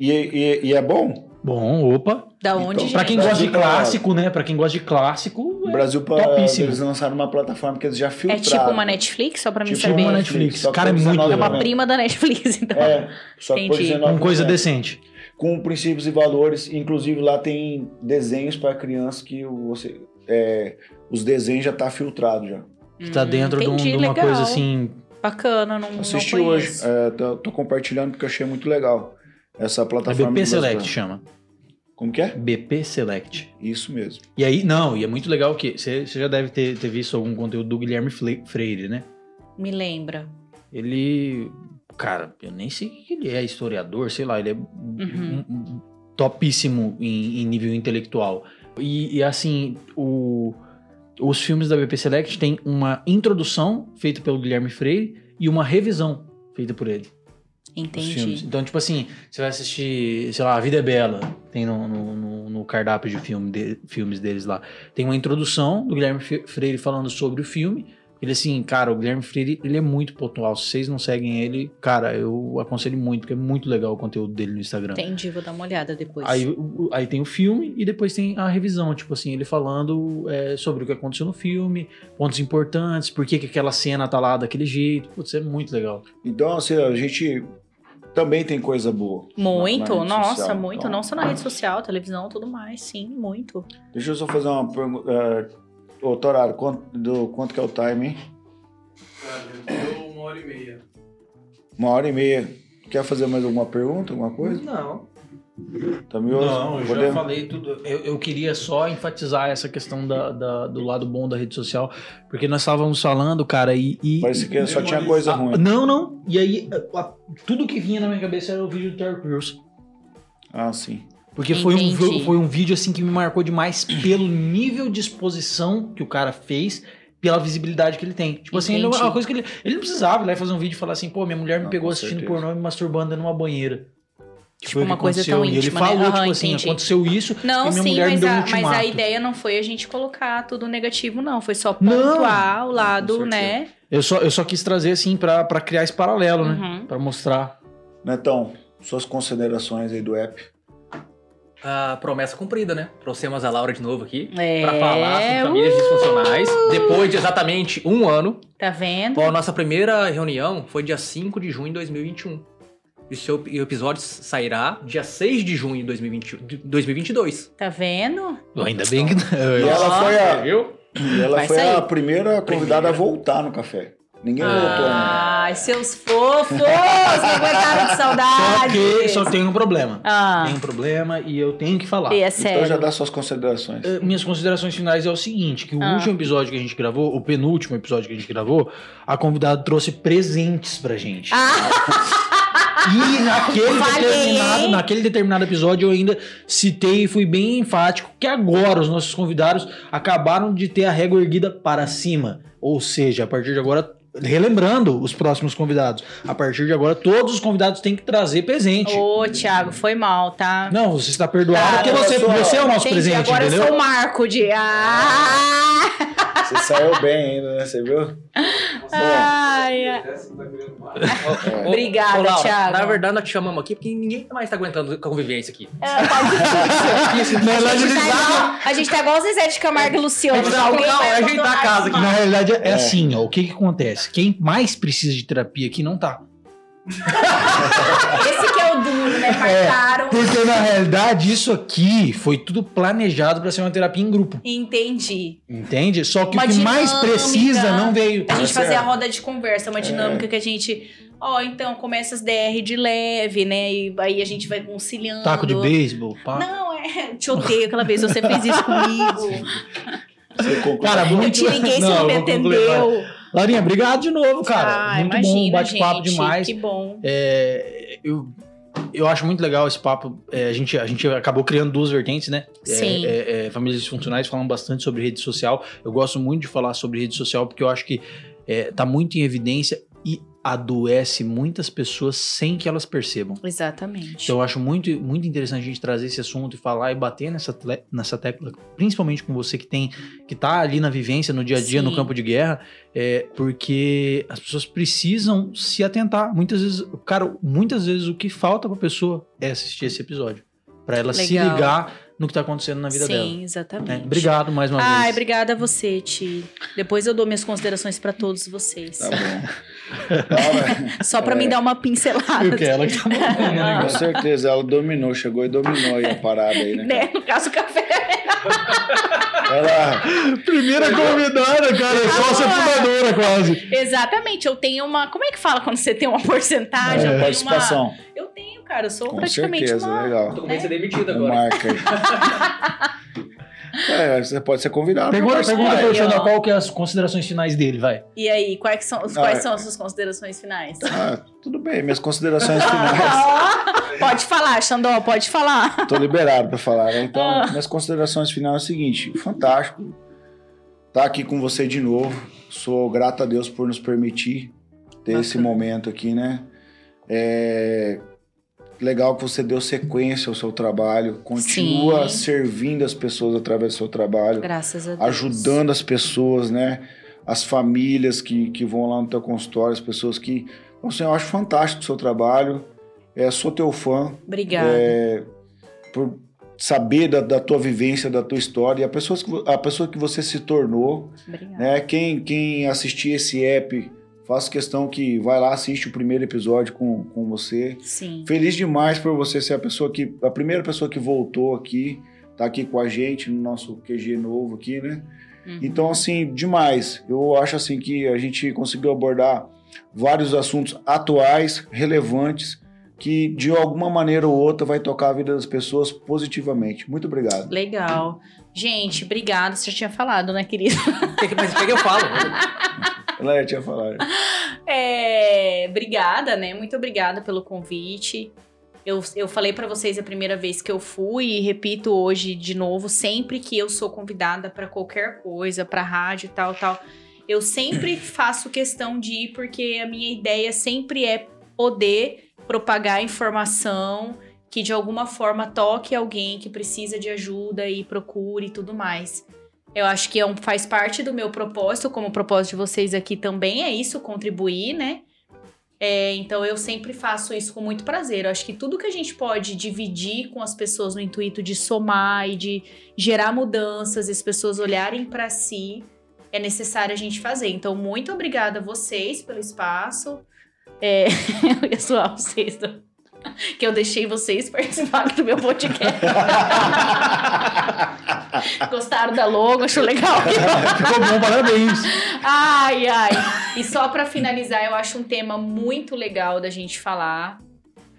E, e- e é bom? Bom, opa. Da onde, Então, gente? Pra quem Brasil gosta de clássico, né? Pra quem gosta de clássico, é Brasil Paralelo, topíssimo. eles lançaram uma plataforma que eles já É filtraram. tipo uma Netflix, só pra mim Tipo saber. uma É Netflix. só que Cara, é por muito R$19,90. legal. uma prima da Netflix, então. É, só que por Entendi. R$19,90. com coisa decente. Com princípios e valores. Inclusive lá tem desenhos para crianças que você... é, os desenhos já tá filtrado já. Tá Hum, dentro de, um- entendi, de uma legal. coisa assim. Bacana, não, Assisti não hoje. É, tô, tô compartilhando porque eu achei muito legal. Essa É plataforma. BP do Brasil Select chama. Como que é? BP Select. Isso mesmo. E aí, não, e é muito legal que você já deve ter, ter visto algum conteúdo do Guilherme Freire, né? Me lembra. Ele cara, eu nem sei o que ele é, historiador, sei lá, ele é Uhum. um- um- topíssimo em, em nível intelectual. E, e, assim, o, os filmes da BP Select têm uma introdução feita pelo Guilherme Freire e uma revisão feita por ele. Entendi. Então, tipo assim, você vai assistir, sei lá, A Vida é Bela, tem no, no, no- cardápio de filme de- filmes deles lá. Tem uma introdução do Guilherme Freire falando sobre o filme. Ele assim, cara, o Guilherme Freire, ele é muito pontual. Se vocês não seguem ele, cara, eu aconselho muito, porque é muito legal o conteúdo dele no Instagram. Entendi, vou dar uma olhada depois. Aí, o- aí tem o filme e depois tem a revisão, tipo assim, ele falando é, sobre o que aconteceu no filme, pontos importantes, por que, que aquela cena tá lá daquele jeito. Putz, é muito legal. Então, assim, a gente também tem coisa boa. Muito, na rede nossa, social. muito. Então, Não só na rede social, televisão, tudo mais, sim, muito. Deixa eu só fazer uma pergunta. É, ô, Toraro, quanto, do, quanto que é o time, hein? Cara, deu uma hora e meia. Uma hora e meia. Quer fazer mais alguma pergunta, alguma coisa? Não. Tá meio Não, eu já Podemos? falei tudo. Eu, eu queria só enfatizar essa questão da, da- do lado bom da rede social, porque nós estávamos falando, cara, e. e- Parece que só tinha coisa Ah, ruim. Não, não. E aí, a- a- tudo que vinha na minha cabeça era o vídeo do Terry Crews. Ah, sim. Porque foi um, Entendi. foi, foi um vídeo assim que me marcou demais pelo nível de exposição que o cara fez, pela visibilidade que ele tem. Tipo assim, ele, é uma coisa que ele, ele não precisava ir lá e fazer um vídeo e falar assim, pô, minha mulher me Não, pegou assistindo certeza. pornô e me masturbando dentro de uma banheira. Que Tipo, foi o que uma coisa aconteceu. tão E ele íntima, né? falou, Aham, tipo assim, entendi. aconteceu isso Não, e minha sim, mas um a, mas a ideia não foi a gente colocar tudo negativo, não. Foi só Não, pontuar o lado, né? Eu só, eu só quis trazer, assim, pra, pra criar esse paralelo, né? Uhum. Pra mostrar. Netão, suas considerações aí do app. A promessa cumprida, né? Trouxemos a Laura de novo aqui. É, Pra falar sobre famílias disfuncionais. Depois de exatamente um ano. Tá vendo? Bom, a nossa primeira reunião foi dia 5 de junho de 2021. E o seu o episódio sairá dia 6 de junho de 2021 de 2022. Tá vendo? Ainda bem que... E ela foi a, Viu? e ela Vai foi sair. a primeira convidada a voltar no café. Ninguém voltou ainda. Ai, seus fofos! Não aguentaram de Só saudade. que só tem um problema. Ah, Tem um problema e eu tenho que falar. e é Então sério. já dá suas considerações. Eh, Minhas considerações finais é o seguinte, que o Ah. último episódio que a gente gravou, o penúltimo episódio que a gente gravou, a convidada trouxe presentes pra gente. Ah, E naquele Falei, determinado, hein? naquele determinado episódio eu ainda citei e fui bem enfático que agora os nossos convidados acabaram de ter a régua erguida para cima. Ou seja, a partir de agora, relembrando os próximos convidados, a partir de agora todos os convidados têm que trazer presente. Ô, Thiago, foi mal, tá? Não, você está perdoado Tá, porque você, sou- você é o nosso Entendi, presente, agora entendeu? eu sou o Marco de. Ah! Você saiu bem ainda, né? Você viu? Ai, ai. É. Obrigada, Ô, Laura, Thiago. Na verdade, nós te chamamos aqui porque ninguém mais tá aguentando a convivência aqui. É, tá difícil. Na A verdade, gente, tá igual, a gente tá igual o Zezé de Camargo e Luciano. A gente tá- Alguém não, vai é ajeitar a casa esse aqui. Na realidade é, assim, ó. O que que acontece? Quem mais precisa de terapia aqui não tá. Esse que é o duro, né? Marcaram. Porque na realidade isso aqui foi tudo planejado pra ser uma terapia em grupo. Entendi. Entende? Só que Uma o que mais precisa não veio. A gente Tá fazia a roda de conversa, uma dinâmica que a gente. Ó, então começa as DR de leve, né? E aí a gente vai conciliando. Taco de beisebol, pá. Não, é. Te odeio aquela vez, você fez isso comigo. Você. Cara, Eu muito- te liguei, você Não, não, eu me atendeu. Laurinha, obrigado de novo, cara. Ah, muito imagina, bom, bate-papo demais. Que bom. É, eu, eu acho muito legal esse papo. É, a, gente, a gente acabou criando duas vertentes, né? É, Sim. é, é, famílias disfuncionais falam bastante sobre rede social. Eu gosto muito de falar sobre rede social porque eu acho que é, tá muito em evidência adoece muitas pessoas sem que elas percebam. Exatamente. Então eu acho muito, muito interessante a gente trazer esse assunto e falar e bater nessa, nessa tecla, principalmente com você que tem, que tá ali na vivência, no dia a dia, no Sim. campo de guerra, é, porque as pessoas precisam se atentar. Muitas vezes, cara, muitas vezes o que falta pra pessoa é assistir esse episódio. Pra ela se Legal. ligar no que tá acontecendo na vida Sim, dela. exatamente. né? Obrigado mais uma Ai, vez. obrigada a você, Ti. Depois eu dou minhas considerações pra todos vocês. Tá bom. Só pra É. me dar uma pincelada. Porque ela que tá mandando, né, com certeza, ela dominou, chegou e dominou aí a parada aí, né? Né? No caso, o café. Ela, Primeira convidada, cara, é sócia Ah. fundadora quase. Exatamente. Eu tenho uma. Como é que fala quando você tem uma porcentagem? eu, tenho uma, participação. eu tenho, cara. Eu sou Com praticamente certeza, uma. legal. Tô com medo de ser demitido Um agora. marca aí. É, você pode ser convidado. Pergunta, pergunta pro. Xandão qual que é as considerações finais dele, vai. E aí, quais são, quais Ah, são as suas considerações finais? Ah, tudo bem, minhas considerações finais. pode falar, Xandó, pode falar. Tô liberado pra falar, né? Então, Ah. minhas considerações finais é o seguinte: fantástico estar aqui com você de novo. Sou grato a Deus por nos permitir ter esse momento aqui, né? É legal que você deu sequência ao seu trabalho, continua Sim. servindo as pessoas através do seu trabalho, Graças a Deus. ajudando as pessoas, né? As famílias que, que vão lá no teu consultório, as pessoas que. Então, assim, eu acho fantástico o seu trabalho. É, sou teu fã Obrigada. é, por saber da, da tua vivência, da tua história, e a pessoa que, a pessoa que você se tornou, Obrigada. né? Quem, quem assistir esse app, faço questão que vai lá, assiste o primeiro episódio com, com você. Sim. Feliz demais por você ser a pessoa que, a primeira pessoa que voltou aqui, tá aqui com a gente no nosso QG novo aqui, né? Uhum. Então, assim, demais. Eu acho assim que a gente conseguiu abordar vários assuntos atuais, relevantes, que de alguma maneira ou outra vai tocar a vida das pessoas positivamente. Muito obrigado. Legal. Gente, obrigada. Você já tinha falado, né, querido? Mas o que que eu falo? Ela ia tinha falado. É, obrigada, né? Muito obrigada pelo convite. Eu, eu falei pra vocês a primeira vez que eu fui e repito hoje de novo, sempre que eu sou convidada pra qualquer coisa, pra rádio e tal, tal, eu sempre faço questão de ir porque a minha ideia sempre é poder propagar informação que de alguma forma toque alguém que precisa de ajuda e procure e tudo mais. Eu acho que é um, faz parte do meu propósito, como o propósito de vocês aqui também é isso, contribuir, né? É, então eu sempre faço isso com muito prazer. Eu acho que tudo que a gente pode dividir com as pessoas no intuito de somar e de gerar mudanças, as pessoas olharem para si, é necessário a gente fazer. Então, muito obrigada a vocês pelo espaço. É, eu ia zoar vocês, do- que eu deixei vocês participarem do meu podcast. Gostaram da logo? Achou legal? Ficou bom, parabéns. Ai, ai. E só pra finalizar, eu acho um tema muito legal da gente falar.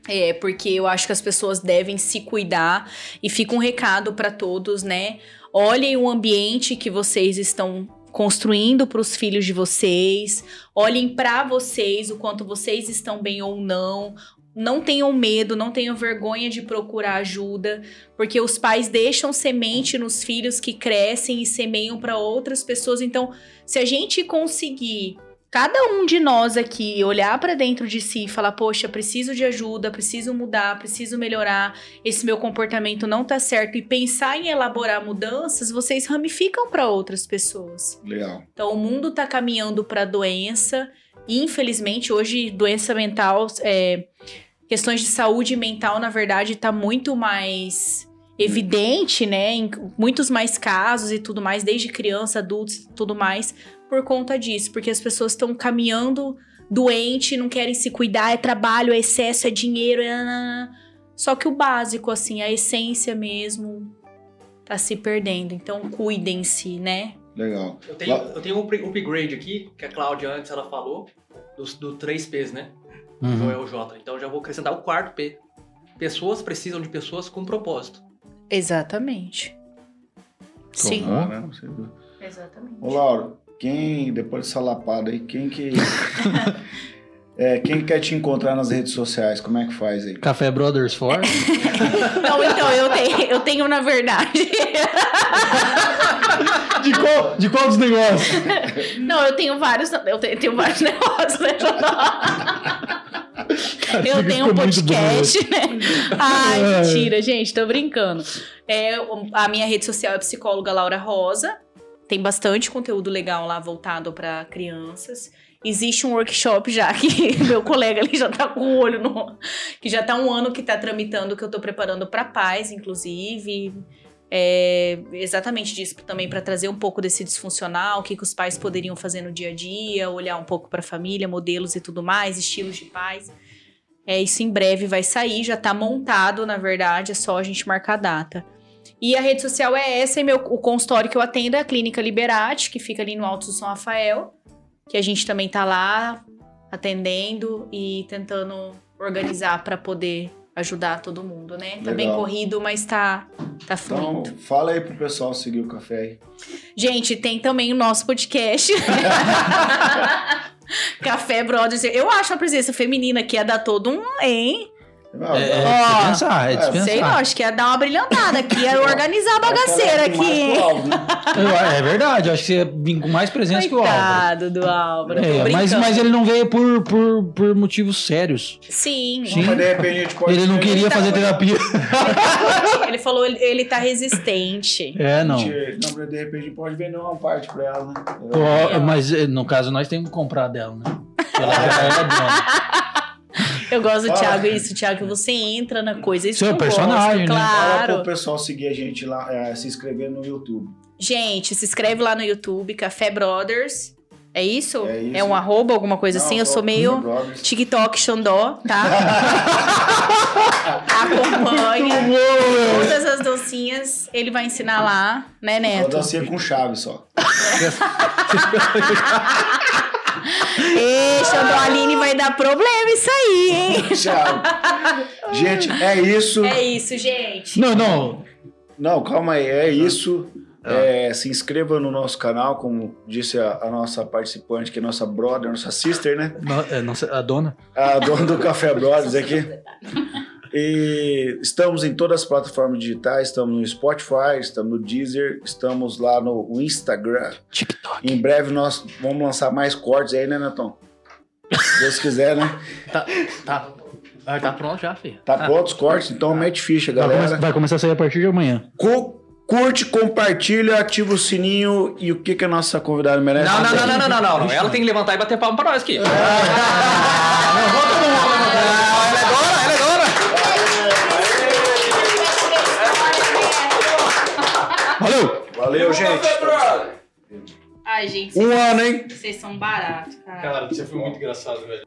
É, porque eu acho que as pessoas devem se cuidar e fica um recado pra todos, né? Olhem o ambiente que vocês estão construindo para os filhos de vocês. Olhem pra vocês o quanto vocês estão bem ou não. Não tenham medo, não tenham vergonha de procurar ajuda, porque os pais deixam semente nos filhos que crescem e semeiam para outras pessoas. Então, se a gente conseguir, cada um de nós aqui, olhar para dentro de si e falar: Poxa, preciso de ajuda, preciso mudar, preciso melhorar, esse meu comportamento não tá certo, e pensar em elaborar mudanças, vocês ramificam para outras pessoas. Legal. Então, o mundo tá caminhando para doença. Infelizmente, hoje, doença mental, é, questões de saúde mental, na verdade, tá muito mais evidente, né? Em muitos mais casos e tudo mais, desde criança, adultos e tudo mais, por conta disso. Porque as pessoas estão caminhando doente, não querem se cuidar, é trabalho, é excesso, é dinheiro, é... nananã. Só que o básico, assim, a essência mesmo, tá se perdendo. Então, cuidem-se, né? Legal. Eu tenho, eu tenho um upgra- upgrade aqui, que a Cláudia antes ela falou, dos, do 3Ps, né? Uhum. Ou é o J. Então já vou acrescentar o quarto P. Pessoas precisam de pessoas com propósito. Exatamente. Sim. Né? Exatamente. Ô, Lauro, quem, depois dessa lapada aí, quem que. é, quem quer te encontrar nas redes sociais? Como é que faz aí? Café Brothers for? Não, então, eu tenho, eu tenho na verdade. De qual, de qual dos negócios? Não, eu tenho vários. Eu tenho, tenho vários negócios, né? Eu tenho um podcast, né? Ai, Ai. mentira, gente, tô brincando. É, a minha rede social é psicóloga Laura Rosa. Tem bastante conteúdo legal lá voltado para crianças. Existe um workshop já que meu colega ali já tá com o olho no. que já tá um ano que tá tramitando, que eu tô preparando para pais, inclusive. É, exatamente disso também para trazer um pouco desse disfuncional, o que, que os pais poderiam fazer no dia a dia, olhar um pouco para a família, modelos e tudo mais, estilos de pais. É, isso em breve vai sair, já tá montado, na verdade, é só a gente marcar a data. E a rede social é essa, e meu, o consultório que eu atendo é a Clínica Liberate, que fica ali no Alto do São Rafael, que a gente também tá lá atendendo e tentando organizar para poder ajudar todo mundo, né? Tá bem Legal. corrido, mas tá, tá Então, fluindo. fala aí pro pessoal seguir o café aí. Gente, tem também o nosso podcast. Café Brothers. Eu acho a presença feminina que ia dar todo um, hein? Ah, É, Ó, dispensar, é é, dispensar. Sei lá, acho que ia dar uma brilhantada aqui, ia organizar a bagaceira aqui, né? É verdade, acho que você vim com mais presença que o Álvaro. Coitado do Álvaro. É, mas, mas ele não veio por, por, por motivos sérios. Sim. Sim. Mas de repente a gente pode. Ele não queria tá fazer terapia. Ele falou, ele, ele tá resistente. É, não. Gente, Não, mas de repente pode vender uma parte pra ela, né? Pô, mas eh, no caso nós temos que comprar dela, né? Ela já é dona. Eu gosto do Fala. Thiago, isso, Thiago, que você entra na coisa. Isso Seu personagem, gosto, né? Fala Claro. pro pessoal seguir a gente lá, é, se inscrever no YouTube. Gente, se inscreve lá no YouTube, Café Brothers. É isso? É isso. um arroba, alguma coisa Não, assim? Eu sou meio. TikTok Xandó, tá? Acompanha. Todas as docinhas ele vai ensinar lá, né, Só Neto? dancinha com chave só. Ei, Xandó Aline vai dar problema isso aí, hein? Gente, é isso. É isso, gente. Não, não. Não, calma aí, é isso. É, se inscreva no nosso canal, como disse a, a nossa participante, que é nossa brother, nossa sister, né? no- é, nossa, a dona. A dona do Café Brothers aqui. E estamos em todas as plataformas digitais, estamos no Spotify, estamos no Deezer, estamos lá no Instagram. TikTok. Em breve nós vamos lançar mais cortes aí, né, Netão? Se Deus quiser, né? Tá, tá. Ah, tá pronto já, filho. Tá pronto os cortes, então mete ficha, Vai, galera. começar, vai começar a sair a partir de amanhã. Cu- curte, compartilha, ativa o sininho e o que, que a nossa convidada merece? Não, não, não, não, não, não, não, não. Ela tem que levantar e bater palma pra nós aqui. É. Ah, Ela é dona, ela é dona. Valeu! Gente. Ai, gente, Um ano, hein? vocês são baratos, cara. Cara, você foi muito engraçado, velho.